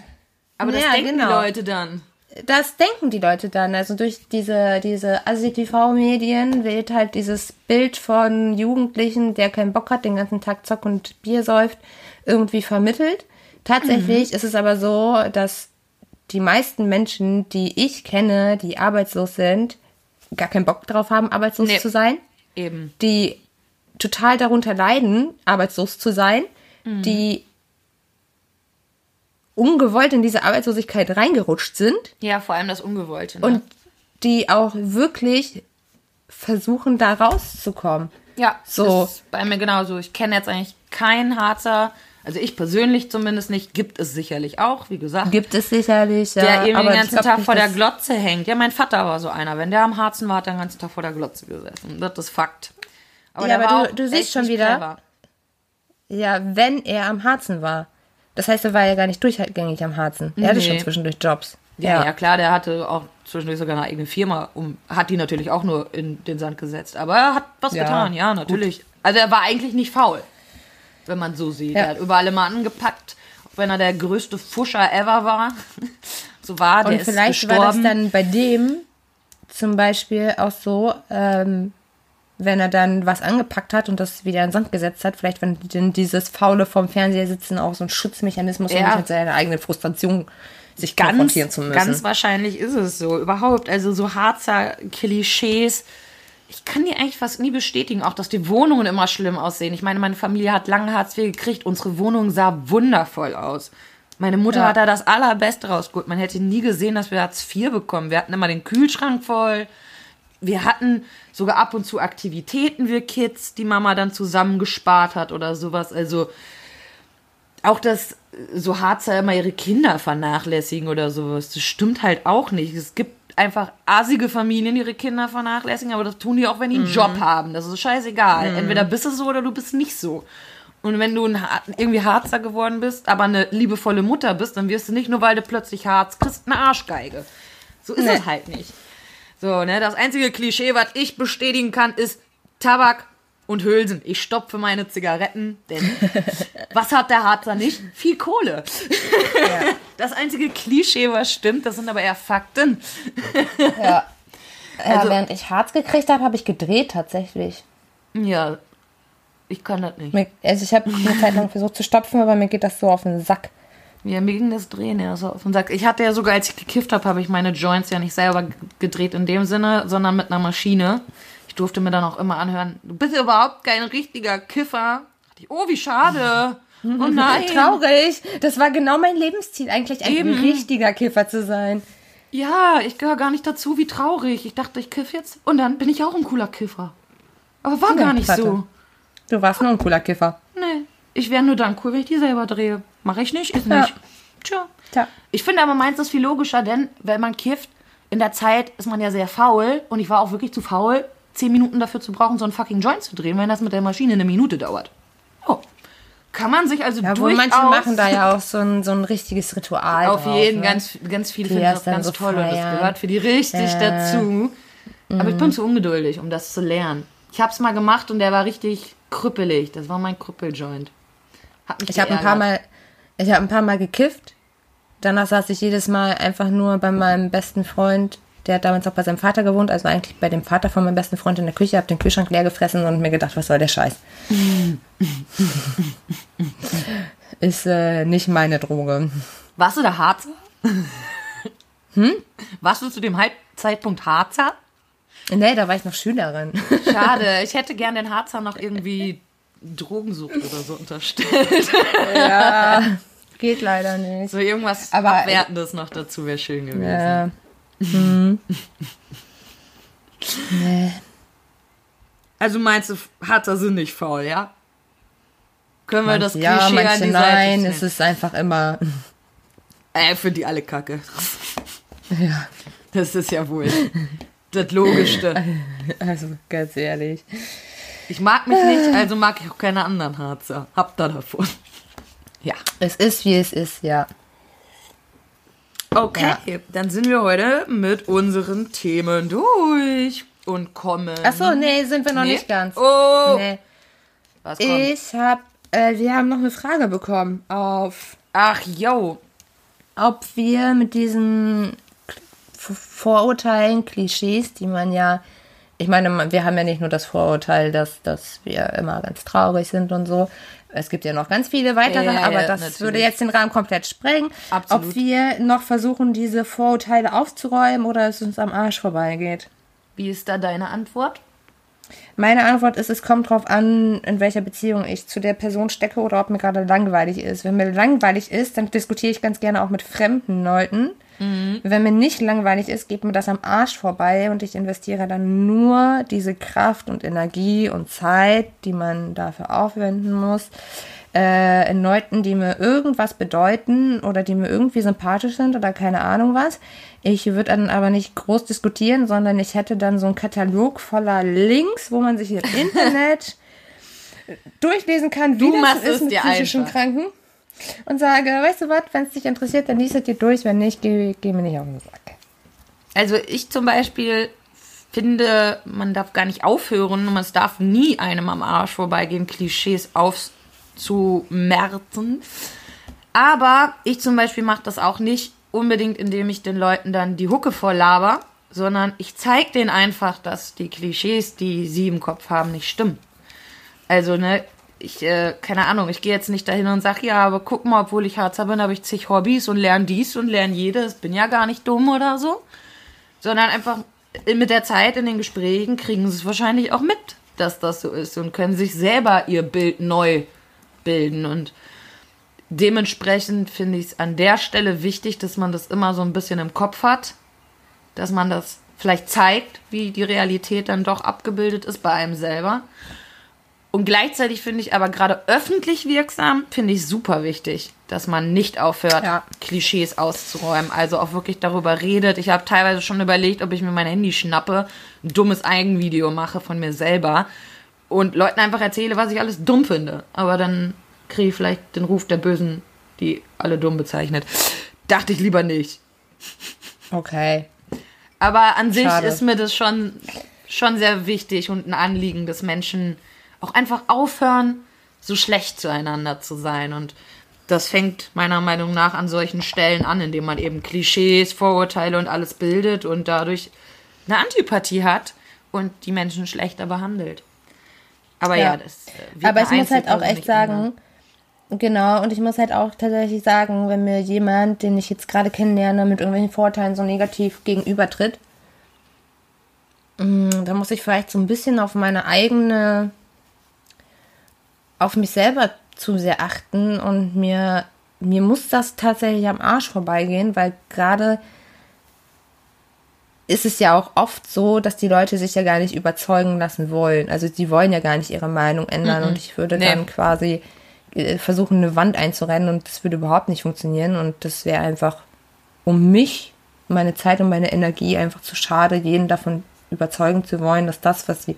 Aber das Ja, denken genau. die Leute dann. Das denken die Leute dann. Also durch diese, diese ASI-TV-Medien wird halt dieses Bild von Jugendlichen, der keinen Bock hat, den ganzen Tag Zock und Bier säuft, irgendwie vermittelt. Tatsächlich ist es aber so, dass die meisten Menschen, die ich kenne, die arbeitslos sind, gar keinen Bock drauf haben, arbeitslos Nee. zu sein. Eben. die total darunter leiden, arbeitslos zu sein, die ungewollt in diese Arbeitslosigkeit reingerutscht sind Ja, vor allem das Ungewollte. Ne? und die auch wirklich versuchen, da rauszukommen. ja, so. ist bei mir genauso. Ich kenne jetzt eigentlich keinen Harzer, also ich persönlich zumindest nicht, gibt es sicherlich auch, wie gesagt. Gibt es sicherlich, ja. der eben aber den ganzen Tag nicht, vor der Glotze hängt. Ja, mein Vater war so einer. Wenn der am Harzen war, hat er den ganzen Tag vor der Glotze gesessen. Das ist Fakt. Ja, der aber war du- du siehst schon wieder, clever. Ja, wenn er am Harzen war. Das heißt, er war ja gar nicht durchgängig am Harzen. Er hatte Nee. schon zwischendurch Jobs. Ja, ja, klar, der hatte auch zwischendurch sogar eine eigene Firma, um, hat die natürlich auch nur in den Sand gesetzt. Aber er hat was Ja, getan, ja, natürlich. Also er war eigentlich nicht faul, wenn man so sieht. Ja. Er hat überall immer angepackt, auch wenn er der größte Fuscher ever war. so war, der Und vielleicht war das dann bei dem zum Beispiel auch so, ähm, wenn er dann was angepackt hat und das wieder in den Sand gesetzt hat, vielleicht wenn denn dieses faule vorm Fernseher sitzen auch so ein Schutzmechanismus, um Ja. nicht mit seiner eigenen Frustration sich ganz, konfrontieren zu müssen. ganz wahrscheinlich ist es so. Überhaupt, also so Harzer Klischees. Ich kann die eigentlich fast nie bestätigen, auch dass die Wohnungen immer schlimm aussehen. Ich meine, meine Familie hat lange Hartz IV gekriegt. Unsere Wohnung sah wundervoll aus. Meine Mutter Ja. hat da das Allerbeste rausgeholt. Man hätte nie gesehen, dass wir Hartz IV bekommen. Wir hatten immer den Kühlschrank voll. Wir hatten sogar ab und zu Aktivitäten, wir Kids, die Mama dann zusammengespart hat oder sowas. Also auch dass so Harzer immer ihre Kinder vernachlässigen oder sowas, das stimmt halt auch nicht. Es gibt einfach assige Familien ihre Kinder vernachlässigen, aber das tun die auch, wenn die einen Job haben. Das ist scheißegal. Entweder bist du so oder du bist nicht so. Und wenn du ein, irgendwie Harzer geworden bist, aber eine liebevolle Mutter bist, dann wirst du nicht nur, weil du plötzlich Harz kriegst, eine Arschgeige. So ist Nee. es halt nicht. So, ne, das einzige Klischee, was ich bestätigen kann, ist Tabak und Hülsen. Ich stopfe meine Zigaretten, denn was hat der Harzer nicht? Viel Kohle. Das einzige Klischee, was stimmt, das sind aber eher Fakten. Ja. ja Also- während ich Harz gekriegt habe, habe ich gedreht tatsächlich. Ja, ich kann das nicht. Also ich habe eine Zeit lang versucht zu stopfen, aber mir geht das so auf den Sack. Ja, mir ging das Drehen ja so auf den Sack. Ich hatte ja sogar, als ich gekifft habe, habe ich meine Joints ja nicht selber gedreht in dem Sinne, sondern mit einer Maschine. Ich durfte mir dann auch immer anhören, du bist überhaupt kein richtiger Kiffer. Oh, wie schade. Oh nein. Traurig. Das war genau mein Lebensziel, eigentlich ein Eben. richtiger Kiffer zu sein. Ja, ich gehöre gar nicht dazu, wie traurig. Ich dachte, ich kiff jetzt und dann bin ich auch ein cooler Kiffer. Aber war Ja, gar nicht so. Du warst nur ein cooler Kiffer. Nee, ich wäre nur dann cool, wenn ich die selber drehe. Mache ich nicht, ist Ja. nicht. Tja. Tja. Ich finde aber meins ist viel logischer, denn wenn man kifft, in der Zeit ist man ja sehr faul und ich war auch wirklich zu faul, zehn Minuten dafür zu brauchen, so einen fucking Joint zu drehen, wenn das mit der Maschine eine Minute dauert. Oh. Kann man sich also Ja, durchaus... manche machen da ja auch so ein, so ein richtiges Ritual. Auf drauf, jeden, ne? ganz, ganz viele finden das ganz so toll und das feiern. gehört für die richtig Äh. dazu. Aber ich bin zu ungeduldig, um das zu lernen. Ich habe es mal gemacht und der war richtig krüppelig. Das war mein Krüppeljoint. Hat mich Ich habe ein paar. Mal, ich habe ein paar Mal gekifft. Danach saß ich jedes Mal einfach nur bei meinem besten Freund. Der hat damals auch bei seinem Vater gewohnt, also eigentlich bei dem Vater von meinem besten Freund in der Küche, habe den Kühlschrank leer gefressen und mir gedacht, was soll der Scheiß? Ist äh, nicht meine Droge. Warst du da Harzer? hm? Warst du zu dem Zeitpunkt Harzer? Nee, da war ich noch Schülerin. Schade, ich hätte gern den Harzer noch irgendwie Drogensucht oder so unterstellt. Geht leider nicht. So irgendwas Aber- Abwertendes noch dazu wäre schön gewesen. Ja. Hm. nee. Also meinst du, Harzer sind nicht faul, ja? Können wir das Klischee ja, an manche die nein, Seite es ist einfach immer. Äh, für die alle Kacke. Ja, Das ist ja wohl das Logischste. also ganz ehrlich. Ich mag mich nicht, also mag ich auch keine anderen Harzer. Habt ihr davon. Ja. Es ist, wie es ist, ja. Okay, dann sind wir heute mit unseren Themen durch und kommen. Achso, nee, sind wir noch Nee? nicht ganz. Oh, Nee. was kommt? Ich hab, äh, wir haben noch eine Frage bekommen auf, Ach, yo. ob wir mit diesen Vorurteilen, Klischees, die man ja, ich meine, wir haben ja nicht nur das Vorurteil, dass, dass wir immer ganz traurig sind und so. Es gibt ja noch ganz viele weitere, Ja, ja, aber das natürlich. würde jetzt den Rahmen komplett sprengen. Absolut. Ob wir noch versuchen, diese Vorurteile aufzuräumen oder es uns am Arsch vorbeigeht. Wie ist da deine Antwort? Meine Antwort ist, es kommt drauf an, in welcher Beziehung ich zu der Person stecke oder ob mir gerade langweilig ist. Wenn mir langweilig ist, dann diskutiere ich ganz gerne auch mit fremden Leuten. Wenn mir nicht langweilig ist, geht mir das am Arsch vorbei und ich investiere dann nur diese Kraft und Energie und Zeit, die man dafür aufwenden muss, äh, in Leuten, die mir irgendwas bedeuten oder die mir irgendwie sympathisch sind oder keine Ahnung was. Ich würde dann aber nicht groß diskutieren, sondern ich hätte dann so einen Katalog voller Links, wo man sich im Internet durchlesen kann, wie Du das ist mit psychischen einfach. Kranken. Und sage, weißt du was, wenn es dich interessiert, dann liest es dir durch, wenn nicht, geh, geh mir nicht auf den Sack. Also ich zum Beispiel finde, man darf gar nicht aufhören und es darf nie einem am Arsch vorbeigehen, Klischees aufzumerzen. Aber ich zum Beispiel mache das auch nicht unbedingt, indem ich den Leuten dann die Hucke voll laber, sondern ich zeige denen einfach, dass die Klischees, die sie im Kopf haben, nicht stimmen. Also, ne, ich, äh, keine Ahnung, ich gehe jetzt nicht dahin und sage, ja, aber guck mal, obwohl ich Harzer bin, habe ich zig Hobbys und lerne dies und lerne jedes, bin ja gar nicht dumm oder so. Sondern einfach mit der Zeit in den Gesprächen kriegen sie es wahrscheinlich auch mit, dass das so ist und können sich selber ihr Bild neu bilden. Und dementsprechend finde ich es an der Stelle wichtig, dass man das immer so ein bisschen im Kopf hat, dass man das vielleicht zeigt, wie die Realität dann doch abgebildet ist bei einem selber. Und gleichzeitig finde ich aber gerade öffentlich wirksam, finde ich super wichtig, dass man nicht aufhört, Ja. Klischees auszuräumen. Also auch wirklich darüber redet. Ich habe teilweise schon überlegt, ob ich mir mein Handy schnappe, ein dummes Eigenvideo mache von mir selber und Leuten einfach erzähle, was ich alles dumm finde. Aber dann kriege ich vielleicht den Ruf der Bösen, die alle dumm bezeichnet. Dachte ich lieber nicht. Okay. Aber an sich Schade. ist mir das schon, schon sehr wichtig und ein Anliegen, dass Menschen auch einfach aufhören, so schlecht zueinander zu sein. Und das fängt meiner Meinung nach an solchen Stellen an, indem man eben Klischees, Vorurteile und alles bildet und dadurch eine Antipathie hat und die Menschen schlechter behandelt. Aber ja, Ja. das äh, Aber ich muss halt auch echt sagen, genau, und ich muss halt auch tatsächlich sagen, wenn mir jemand, den ich jetzt gerade kennenlerne, mit irgendwelchen Vorurteilen so negativ gegenübertritt, mm, dann muss ich vielleicht so ein bisschen auf meine eigene, auf mich selber zu sehr achten und mir, mir muss das tatsächlich am Arsch vorbeigehen, weil gerade ist es ja auch oft so, dass die Leute sich ja gar nicht überzeugen lassen wollen. Also die wollen ja gar nicht ihre Meinung ändern und ich würde Nee. dann quasi äh, versuchen, eine Wand einzurennen und das würde überhaupt nicht funktionieren und das wäre einfach um mich, meine Zeit und meine Energie einfach zu schade, jeden davon überzeugen zu wollen, dass das, was sie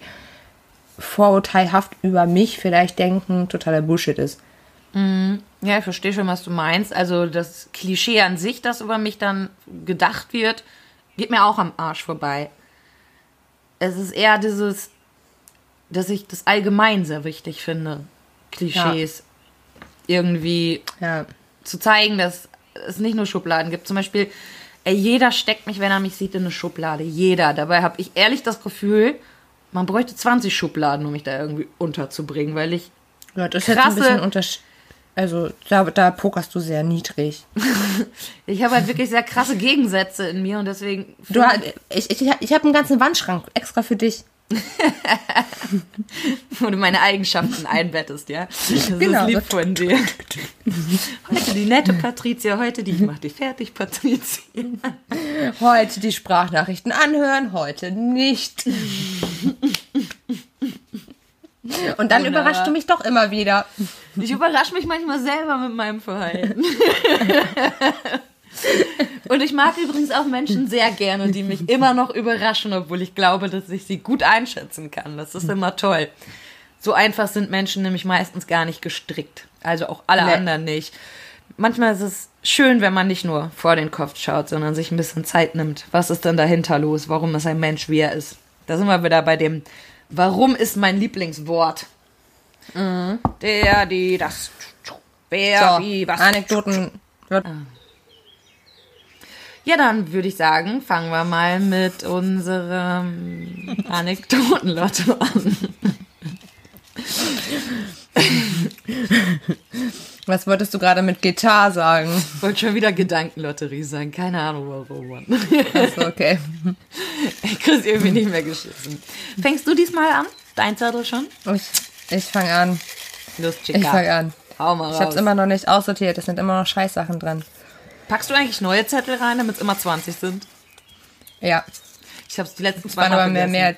vorurteilhaft über mich vielleicht denken, totaler Bullshit ist. Ja, ich verstehe schon, was du meinst. Also das Klischee an sich, das über mich dann gedacht wird, geht mir auch am Arsch vorbei. Es ist eher dieses, dass ich das allgemein sehr wichtig finde, Klischees irgendwie Ja. zu zeigen, dass es nicht nur Schubladen gibt. Zum Beispiel, jeder steckt mich, wenn er mich sieht, in eine Schublade. Jeder. Dabei habe ich ehrlich das Gefühl, man bräuchte 20 Schubladen, um mich da irgendwie unterzubringen, weil ich Ja, das ist jetzt ein Krasse- bisschen untersch Also da, da pokerst du sehr niedrig. Ich habe halt wirklich sehr krasse Gegensätze in mir und deswegen. Du, ich ich, ich habe einen ganzen Wandschrank extra für dich. wo du meine Eigenschaften einbettest, ja? Das Genau. ist lieb von dir. Heute die nette Patricia, heute die ich mach dich fertig, Patricia. Heute die Sprachnachrichten anhören, heute nicht. Und dann Wunderbar. überraschst du mich doch immer wieder. Ich überrasche mich manchmal selber mit meinem Verhalten. Und ich mag übrigens auch Menschen sehr gerne, die mich immer noch überraschen, obwohl ich glaube, dass ich sie gut einschätzen kann. Das ist immer toll. So einfach sind Menschen nämlich meistens gar nicht gestrickt. Also auch alle Nee. anderen nicht. Manchmal ist es schön, wenn man nicht nur vor den Kopf schaut, sondern sich ein bisschen Zeit nimmt. Was ist denn dahinter los? Warum ist ein Mensch, wie er ist? Da sind wir wieder bei dem, warum ist mein Lieblingswort? Der, die, das. Wer, So, wie, was. Anekdoten. wird- Ja, dann würde ich sagen, fangen wir mal mit unserem Anekdotenlotto an. Was wolltest du gerade mit Gitarre sagen? Ich wollte schon wieder Gedankenlotterie sagen. Keine Ahnung warum. Achso, okay. Ich krieg's irgendwie nicht mehr geschissen. Fängst du diesmal an? Dein Zettel schon? Ich, ich fange an. Los, Ich fange Chica. an. Hau mal Ich raus. hab's immer noch nicht aussortiert. Es sind immer noch Scheißsachen dran. Packst du eigentlich neue Zettel rein, damit es immer 20 sind? Ja. Ich hab's die letzten zwei Mal aber mehr, mehr als.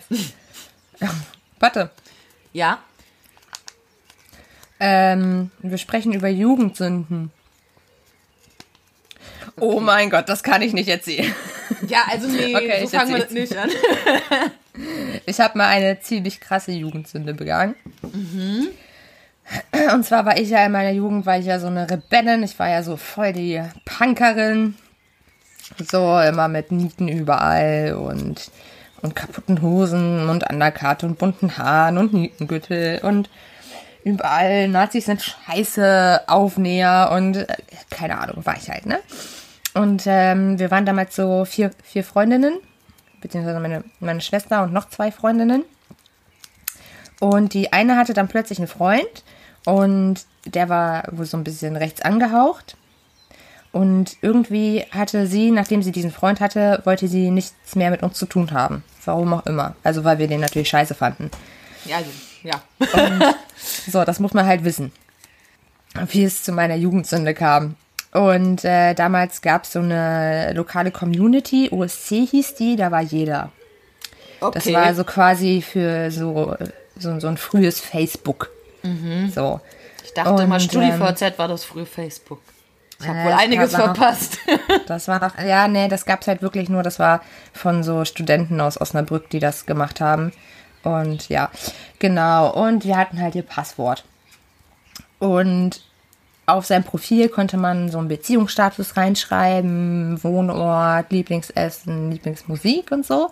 Warte. Ja? Ähm, wir sprechen über Jugendsünden. Oh mein Gott, das kann ich nicht erzählen. Ja, also nee, Okay, so ich fangen wir das nicht an. Ich habe mal eine ziemlich krasse Jugendsünde begangen. Und zwar war ich ja in meiner Jugend, war ich ja so eine Rebellin. Ich war ja so voll die Punkerin. So immer mit Nieten überall und, und kaputten Hosen und Undercut und bunten Haaren und Nietengürtel und überall Nazis sind scheiße, Aufnäher und äh, keine Ahnung, war ich halt, ne? Und ähm, wir waren damals so vier, vier Freundinnen, beziehungsweise meine, meine Schwester und noch zwei Freundinnen. Und die eine hatte dann plötzlich einen Freund und der war wohl so ein bisschen rechts angehaucht. Und irgendwie hatte sie, nachdem sie diesen Freund hatte, wollte sie nichts mehr mit uns zu tun haben. Warum auch immer. Also weil wir den natürlich scheiße fanden. Ja, also, ja. So, das muss man halt wissen. Wie es zu meiner Jugendsünde kam. Und äh, damals gab es so eine lokale Community, OSC hieß die, da war jeder. Okay. Das war also quasi für so so, so ein frühes Facebook. So. Ich dachte mal, Und, StudiVZ war das frühe Facebook. Ich habe Äh, wohl einiges noch- verpasst. Das war noch, ja, nee, das gab's halt wirklich nur, das war von so Studenten aus Osnabrück, die das gemacht haben. Und ja, genau. Und wir hatten halt ihr Passwort. Und auf sein Profil konnte man so einen Beziehungsstatus reinschreiben, Wohnort, Lieblingsessen, Lieblingsmusik und so.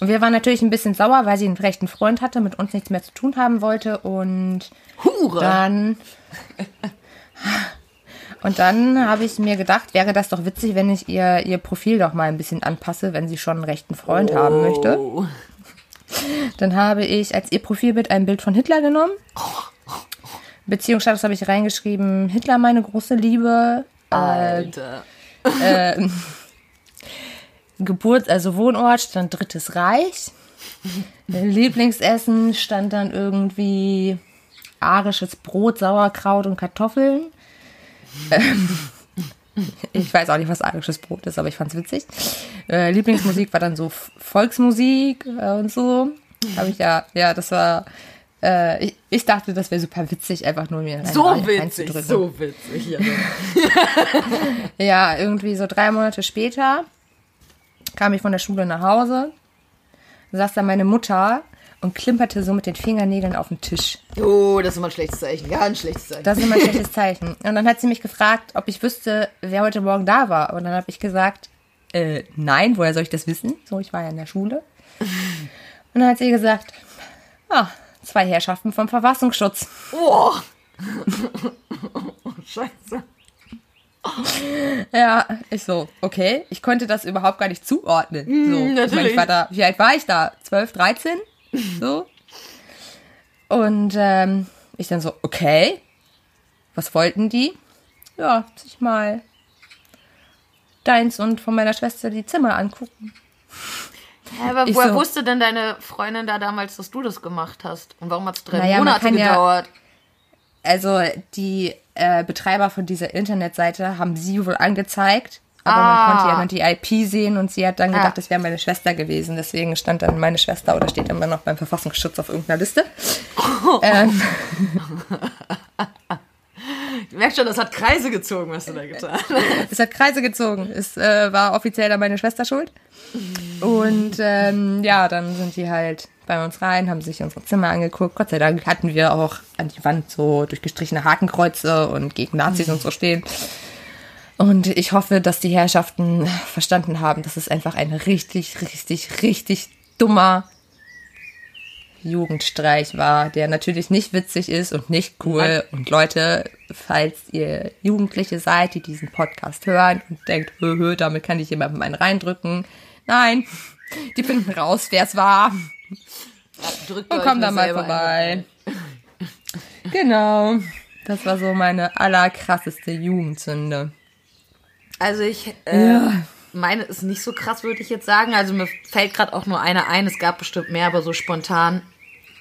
Und wir waren natürlich ein bisschen sauer, weil sie einen rechten Freund hatte, mit uns nichts mehr zu tun haben wollte und Hure. dann. Und dann habe ich mir gedacht, wäre das doch witzig, wenn ich ihr, ihr Profil doch mal ein bisschen anpasse, wenn sie schon einen rechten Freund haben möchte. Dann habe ich als ihr Profilbild ein Bild von Hitler genommen. Beziehungsstatus habe ich reingeschrieben, Hitler meine große Liebe. Alter. Geburt, also Wohnort stand Drittes Reich. Lieblingsessen stand dann irgendwie arisches Brot, Sauerkraut und Kartoffeln. Ähm, ich weiß auch nicht, was arisches Brot ist, aber ich fand's witzig. Äh, Lieblingsmusik war dann so Volksmusik äh, und so. Habe ich ja, ja, das war. Äh, ich, ich dachte, das wäre super witzig, einfach nur mir So rein- witzig, so witzig. Ja. Ja, irgendwie so drei Monate später kam ich von der Schule nach Hause, saß da meine Mutter und klimperte so mit den Fingernägeln auf den Tisch. Oh, das ist immer ein schlechtes Zeichen. Ganz schlechtes Zeichen. Das ist immer ein schlechtes Zeichen. Und dann hat sie mich gefragt, ob ich wüsste, wer heute Morgen da war. Und dann habe ich gesagt, äh, nein, woher soll ich das wissen? So, ich war ja in der Schule. Und dann hat sie gesagt, ah, zwei Herrschaften vom Verfassungsschutz. oh. oh, scheiße. Ja, ich so, okay. Ich konnte das überhaupt gar nicht zuordnen. So, Ich, meine, natürlich. ich war da, wie alt war ich da? 12, 13? So. Und ähm, ich dann so, okay. Was wollten die? Ja, sich mal deins und von meiner Schwester die Zimmer angucken. Hä, aber Ich woher so- wusste denn deine Freundin da damals, dass du das gemacht hast? Und warum hat es drei Naja, Monate kann ja- gedauert? Also die äh, Betreiber von dieser Internetseite haben sie wohl angezeigt. Aber Ah. man konnte ja dann die IP sehen und sie hat dann gedacht, Ah. das wäre meine Schwester gewesen. Deswegen stand dann meine Schwester oder steht immer noch beim Verfassungsschutz auf irgendeiner Liste. ähm, Du merkst schon, das hat Kreise gezogen, was du da getan hast. es hat Kreise gezogen. Es äh, war offiziell dann meine Schwester schuld. Und ähm, ja, dann sind die halt bei uns rein, haben sich unsere Zimmer angeguckt. Gott sei Dank hatten wir auch an die Wand so durchgestrichene Hakenkreuze und gegen Nazis und so stehen. Und ich hoffe, dass die Herrschaften verstanden haben, dass es einfach ein richtig, richtig, richtig dummer Jugendstreich war, der natürlich nicht witzig ist und nicht cool. Und Leute, falls ihr Jugendliche seid, die diesen Podcast hören und denkt, hö, hö, damit kann ich jemandem einen reindrücken. Nein, die finden raus, wer es war. Drückt Und nur da mal vorbei. Genau. Das war so meine allerkrasseste Jugendsünde. Also ich, äh, meine ist nicht so krass, würde ich jetzt sagen. Also mir fällt gerade auch nur eine ein. Es gab bestimmt mehr, aber so spontan.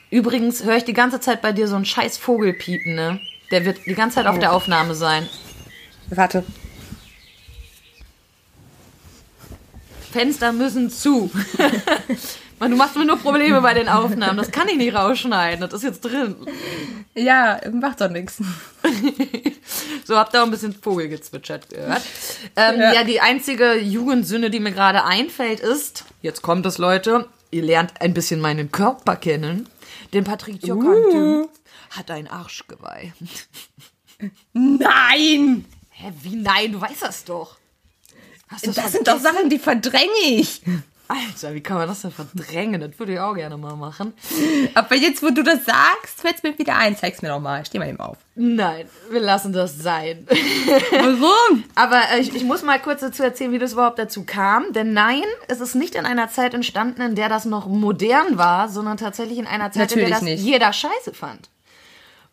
Übrigens höre ich die ganze Zeit bei dir so einen scheiß Vogel piepen, ne? Der wird die ganze Zeit auf der Aufnahme sein. Warte. Fenster müssen zu. Mann, du machst mir nur Probleme bei den Aufnahmen. Das kann ich nicht rausschneiden. Das ist jetzt drin. Ja, macht doch nichts. So, habt ihr auch ein bisschen Vogelgezwitschert gehört. Ähm, ja. Ja. die einzige Jugendsünde, die mir gerade einfällt, ist, jetzt kommt es, Leute, ihr lernt ein bisschen meinen Körper kennen. Denn Patricia Kante hat ein Arschgeweih. Nein! Hä, wie nein? Du weißt das doch. Du Das sind doch Sachen, die verdränge ich. Alter, wie kann man das denn verdrängen? Das würde ich auch gerne mal machen. Aber jetzt, wo du das sagst, fällt es mir wieder ein. Zeig's mir doch mal. Steh mal eben auf. Nein, wir lassen das sein. Warum? Aber äh, ich, ich muss mal kurz dazu erzählen, wie das überhaupt dazu kam. Denn nein, es ist nicht in einer Zeit entstanden, in der das noch modern war, sondern tatsächlich in einer Zeit, in der Natürlich das nicht. jeder scheiße fand.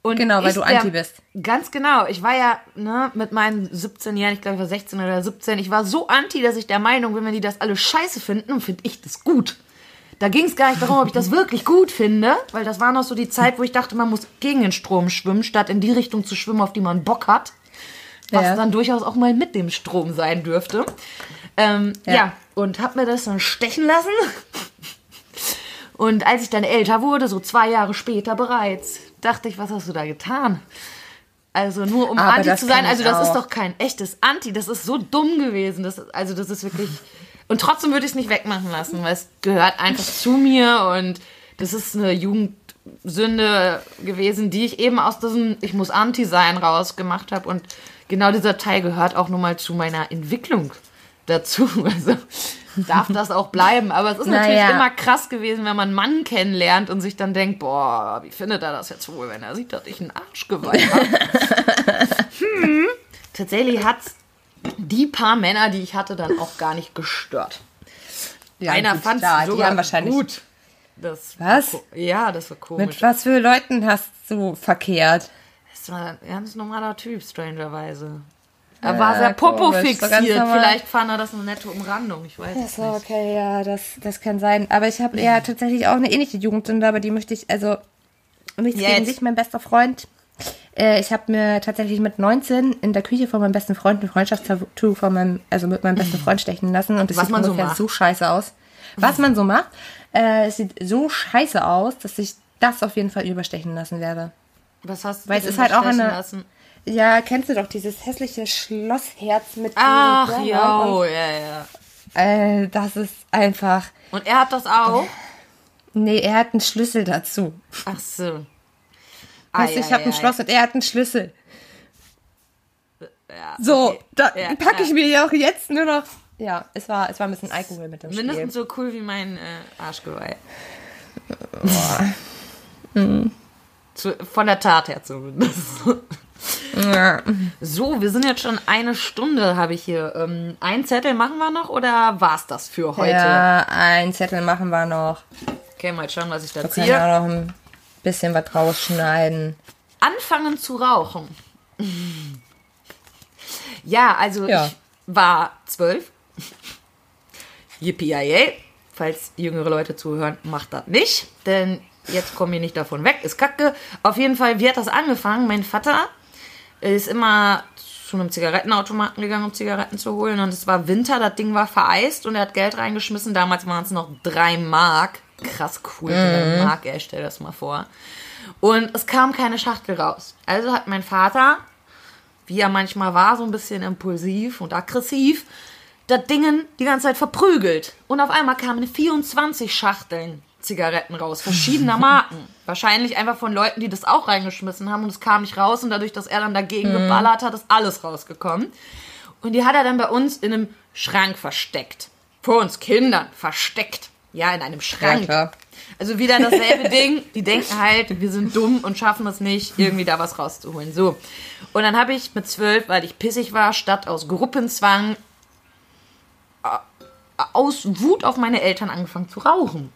Und Genau, weil du der- anti bist. Ganz genau. Ich war ja ne, mit meinen 17 Jahren, ich glaube, ich war 16 oder 17, ich war so anti, dass ich der Meinung bin, wenn die das alle scheiße finden, finde ich das gut. Da ging es gar nicht darum, ob ich das wirklich gut finde, weil das war noch so die Zeit, wo ich dachte, man muss gegen den Strom schwimmen, statt in die Richtung zu schwimmen, auf die man Bock hat. Was Ja. dann durchaus auch mal mit dem Strom sein dürfte. Ähm, ja. Ja. und hab mir das dann stechen lassen. Und als ich dann älter wurde, so zwei Jahre später bereits, dachte ich, was hast du da getan? Also nur um Aber Anti zu sein. Also das ist auch. doch kein echtes Anti. Das ist so dumm gewesen. Das, also das ist wirklich. Und trotzdem würde ich es nicht wegmachen lassen, weil es gehört einfach zu mir und das ist eine Jugendsünde gewesen, die ich eben aus diesem Ich muss Anti sein rausgemacht habe. Und genau dieser Teil gehört auch nun mal zu meiner Entwicklung dazu. Also darf das auch bleiben. Aber es ist natürlich Naja. immer krass gewesen, wenn man einen Mann kennenlernt und sich dann denkt, boah, wie findet er das jetzt wohl, wenn er sieht, dass ich einen Arschgeweih habe? hm. Tatsächlich hat's die paar Männer, die ich hatte, dann auch gar nicht gestört. Ja, Einer fand es sogar wahrscheinlich gut. Das Was? Ja, das war komisch. Mit was für Leuten hast du verkehrt? Das war ein ganz normaler Typ, strangerweise. Er war sehr popo fixiert. Vielleicht fand er das eine nette Umrandung. Ich weiß es So, nicht. okay, ja, das, das kann sein. Aber ich habe ja tatsächlich auch eine ähnliche Jugendsünde, aber die möchte ich, also nichts Ja, gegen jetzt- dich, mein bester Freund. Äh, ich habe mir tatsächlich mit 19 in der Küche von meinem besten Freund ein Freundschaftstattoo von meinem, also mit meinem besten Freund stechen lassen und es Was sieht man so macht. so scheiße aus. Was man so macht, äh, es sieht so scheiße aus, dass ich das auf jeden Fall überstechen lassen werde. Was hast du Weil es ist halt auch eine- lassen? Ja, kennst du doch dieses hässliche Schlossherz mit Ach, ja, Blättern oh, ja, ja. Äh, das ist einfach. Und er hat das auch? Nee, er hat einen Schlüssel dazu. Ach so. Weißt du, ich habe ein Ei, ei, Schloss und er hat einen Schlüssel. Ja, So, okay. da Ja, packe ich ja. mir ja auch jetzt nur noch. Ja, es war, es war ein bisschen Alkohol mit dem Spiel. Mindestens so cool wie mein äh, Arschgeweih. Zu, von der Tat her zumindest. Ja. So, wir sind jetzt schon eine Stunde, habe ich hier. Ähm, ein Zettel machen wir noch oder war's das für heute? ja, ein Zettel machen wir noch. Okay, mal schauen, was ich da Wir können ziehe. auch noch ein bisschen was rausschneiden. Anfangen zu rauchen. Ja, also Ja. ich war zwölf. Yippie Falls jüngere Leute zuhören, macht das nicht. Denn jetzt kommen wir nicht davon weg. Ist kacke. Auf jeden Fall, wie hat das angefangen? Mein Vater ist immer zu einem Zigarettenautomaten gegangen, um Zigaretten zu holen. Und es war Winter, das Ding war vereist und er hat Geld reingeschmissen. Damals waren es noch drei Mark. Krass cool, drei Mark, ey, stell das mal vor. Und es kam keine Schachtel raus. Also hat mein Vater, wie er manchmal war, so ein bisschen impulsiv und aggressiv, das Ding die ganze Zeit verprügelt. Und auf einmal kamen 24 Schachteln Zigaretten raus, verschiedener Marken. Wahrscheinlich einfach von Leuten, die das auch reingeschmissen haben und es kam nicht raus. Und dadurch, dass er dann dagegen geballert hat, ist alles rausgekommen. Und die hat er dann bei uns in einem Schrank versteckt. Vor uns Kindern versteckt. Ja, in einem Schrank. klar. Also wieder dasselbe Ding. Die denken halt, wir sind dumm und schaffen es nicht, irgendwie da was rauszuholen. So. Und dann habe ich mit zwölf, weil ich pissig war, statt aus Gruppenzwang äh, aus Wut auf meine Eltern angefangen zu rauchen.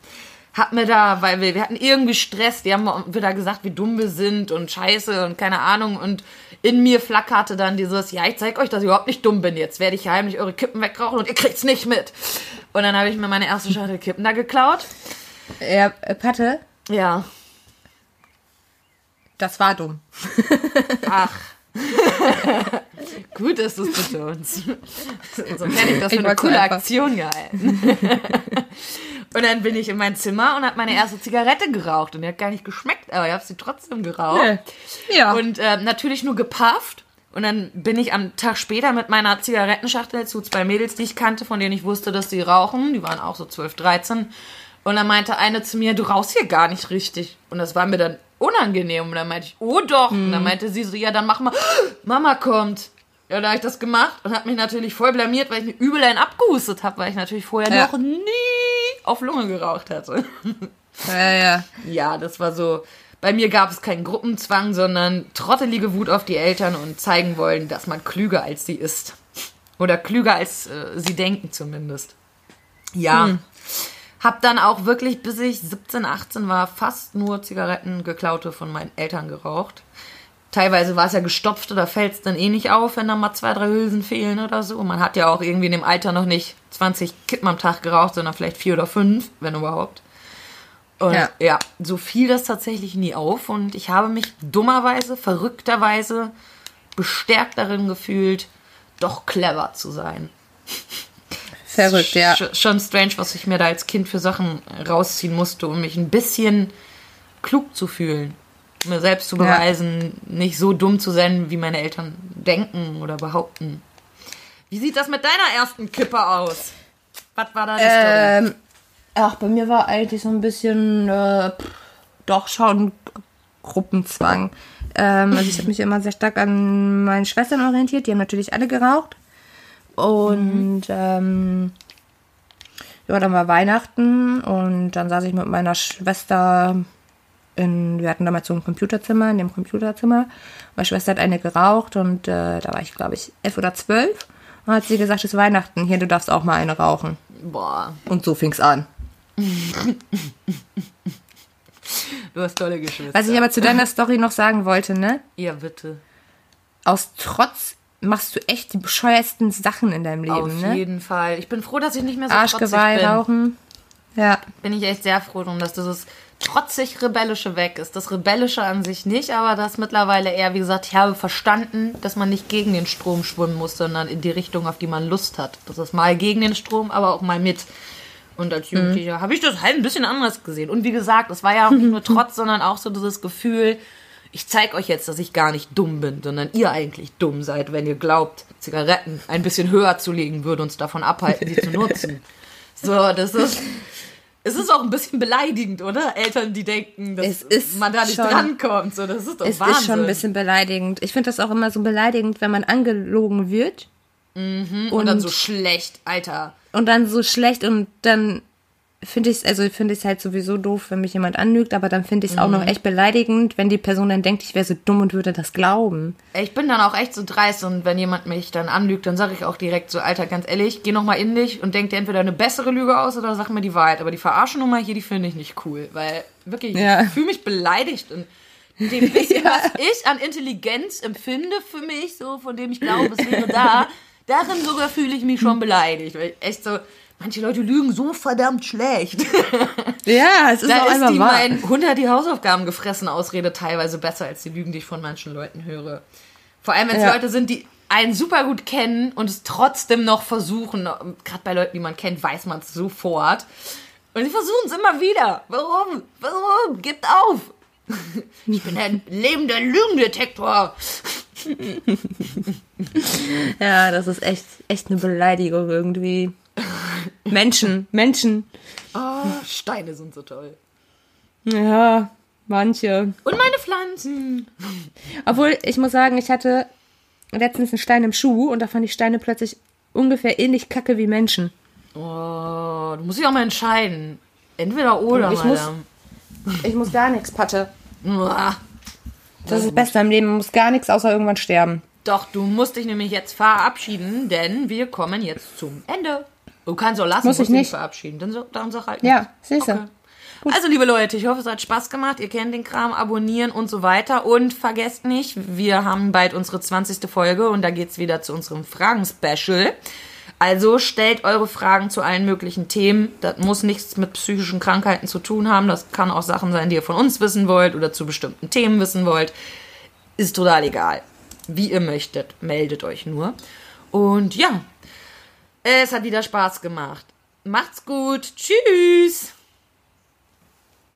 Hab mir da, weil wir, wir hatten irgendwie Stress, die haben wieder gesagt, wie dumm wir sind und scheiße und keine Ahnung. Und in mir flackerte dann dieses, ja, ich zeig euch, dass ich überhaupt nicht dumm bin. Jetzt werde ich heimlich eure Kippen wegrauchen und ihr kriegt's nicht mit. Und dann habe ich mir meine erste Schachtel Kippen da geklaut. Ja, äh, Patte, Ja. das war dumm. Ach. Gut, dass du es betonst. So hätte ich das für eine coole einfach- Aktion gehalten. und dann bin ich in mein Zimmer und habe meine erste Zigarette geraucht. Und die hat gar nicht geschmeckt, aber ich habe sie trotzdem geraucht. Nee. Ja. Und äh, natürlich nur gepafft. Und dann bin ich am Tag später mit meiner Zigarettenschachtel zu zwei Mädels, die ich kannte, von denen ich wusste, dass sie rauchen. Die waren auch so 12, 13. Und dann meinte eine zu mir, du rauchst hier gar nicht richtig. Und das war mir dann unangenehm. Und dann meinte ich, oh doch. Und dann meinte sie so, ja, dann mach mal, Mama kommt. Ja, da habe ich das gemacht und habe mich natürlich voll blamiert, weil ich mir übel einen abgehustet habe, weil ich natürlich vorher Ja. noch nie auf Lunge geraucht hatte. ja, ja. Ja, das war so. Bei mir gab es keinen Gruppenzwang, sondern trottelige Wut auf die Eltern und zeigen wollen, dass man klüger als sie ist. Oder klüger als äh, sie denken zumindest. Ja. Hab dann auch wirklich, bis ich 17, 18 war, fast nur Zigaretten geklaute von meinen Eltern geraucht. Teilweise war es ja gestopft, da fällt es dann eh nicht auf, wenn da mal zwei, drei Hülsen fehlen oder so. Man hat ja auch irgendwie in dem Alter noch nicht 20 Kippen am Tag geraucht, sondern vielleicht vier oder fünf, wenn überhaupt. Und ja. Ja. so fiel das tatsächlich nie auf und ich habe mich dummerweise, verrückterweise bestärkt darin gefühlt, doch clever zu sein. Verrückt, ja. sch- Schon strange, was ich mir da als Kind für Sachen rausziehen musste, um mich ein bisschen klug zu fühlen. Mir selbst zu Ja. beweisen, nicht so dumm zu sein, wie meine Eltern denken oder behaupten. Wie sieht das mit deiner ersten Kippe aus? Was war da die Story? Ähm, ach, bei mir war eigentlich so ein bisschen, äh, doch schon Gruppenzwang. Ähm, also ich habe mich immer sehr stark an meinen Schwestern orientiert. Die haben natürlich alle geraucht. Und ähm, ja, dann war Weihnachten und dann saß ich mit meiner Schwester in, wir hatten damals so ein Computerzimmer, in dem Computerzimmer. Meine Schwester hat eine geraucht und äh, da war ich, glaube ich, elf oder zwölf. Und hat sie gesagt, es ist Weihnachten, hier, du darfst auch mal eine rauchen. Boah, Und so fing's an. du hast tolle Geschwister. Was ich aber zu deiner Story noch sagen wollte, ne? ja, bitte. Aus Trotz machst du echt die bescheuersten Sachen in deinem Leben, Auf ne? jeden Fall. Ich bin froh, dass ich nicht mehr so Arschgeweih bin. rauchen. Ja. bin ich echt sehr froh drum, dass dieses trotzig Rebellische weg ist. Das Rebellische an sich nicht, aber das mittlerweile eher, wie gesagt, ich habe verstanden, dass man nicht gegen den Strom schwimmen muss, sondern in die Richtung, auf die man Lust hat. Das ist mal gegen den Strom, aber auch mal mit. Und als Jugendlicher habe ich das halt ein bisschen anders gesehen. Und wie gesagt, es war ja auch nicht nur Trotz, sondern auch so dieses Gefühl, ich zeige euch jetzt, dass ich gar nicht dumm bin, sondern ihr eigentlich dumm seid, wenn ihr glaubt, Zigaretten ein bisschen höher zu legen würde uns davon abhalten, sie zu nutzen. So, das ist. Es ist auch ein bisschen beleidigend, oder? Eltern, die denken, dass man da nicht schon- drankommt. So, das ist doch Es Wahnsinn. ist schon ein bisschen beleidigend. Ich finde das auch immer so beleidigend, wenn man angelogen wird und, dann so schlecht, Alter. und dann so schlecht und dann finde ich es, also finde ich halt sowieso doof, wenn mich jemand anlügt, aber dann finde ich es auch noch echt beleidigend, wenn die Person dann denkt, ich wäre so dumm und würde das glauben. Ich bin dann auch echt so dreist und wenn jemand mich dann anlügt, dann sage ich auch direkt so, Alter, ganz ehrlich, geh noch mal in dich und denk dir entweder eine bessere Lüge aus oder sag mir die Wahrheit. Aber die Verarschennummer hier, die finde ich nicht cool, weil wirklich, Ja. ich fühle mich beleidigt und dem bisschen, was ich an Intelligenz empfinde für mich, so von dem ich glaube, es wäre da, darin sogar fühle ich mich schon beleidigt. Weil ich echt so, manche Leute lügen so verdammt schlecht. Ja, es ist Da auch ist die wahr. mein Hund hat die Hausaufgaben gefressen Ausrede teilweise besser als die Lügen, die ich von manchen Leuten höre. Vor allem, wenn es Ja. Leute sind, die einen super gut kennen und es trotzdem noch versuchen. Gerade bei Leuten, die man kennt, weiß man es sofort. Und die versuchen es immer wieder. Warum? Warum? Gebt auf! Ich bin ein lebender Lügendetektor. Ja, das ist echt, echt eine Beleidigung irgendwie. Menschen, Menschen. Oh, Steine sind so toll. Ja, manche. Und meine Pflanzen. Obwohl, ich muss sagen, ich hatte letztens einen Stein im Schuh und da fand ich Steine plötzlich ungefähr ähnlich kacke wie Menschen. Oh, du musst dich auch mal entscheiden. Entweder oder, Ich muss-. Ich muss gar nichts, Patte. Das ist das Beste im Leben. Man muss gar nichts außer irgendwann sterben. Doch, du musst dich nämlich jetzt verabschieden, denn wir kommen jetzt zum Ende. Du kannst auch lassen, Muss ich nicht. verabschieden. Dann, so- dann sag halt Ja, nicht. siehste. Okay. Also, liebe Leute, ich hoffe, es hat Spaß gemacht. Ihr kennt den Kram, abonnieren und so weiter. Und vergesst nicht, wir haben bald unsere 20. Folge und da geht's wieder zu unserem Fragen-Special. Also stellt eure Fragen zu allen möglichen Themen. Das muss nichts mit psychischen Krankheiten zu tun haben. Das kann auch Sachen sein, die ihr von uns wissen wollt oder zu bestimmten Themen wissen wollt. Ist total egal. Wie ihr möchtet, meldet euch nur. Und ja, es hat wieder Spaß gemacht. Macht's gut. Tschüss.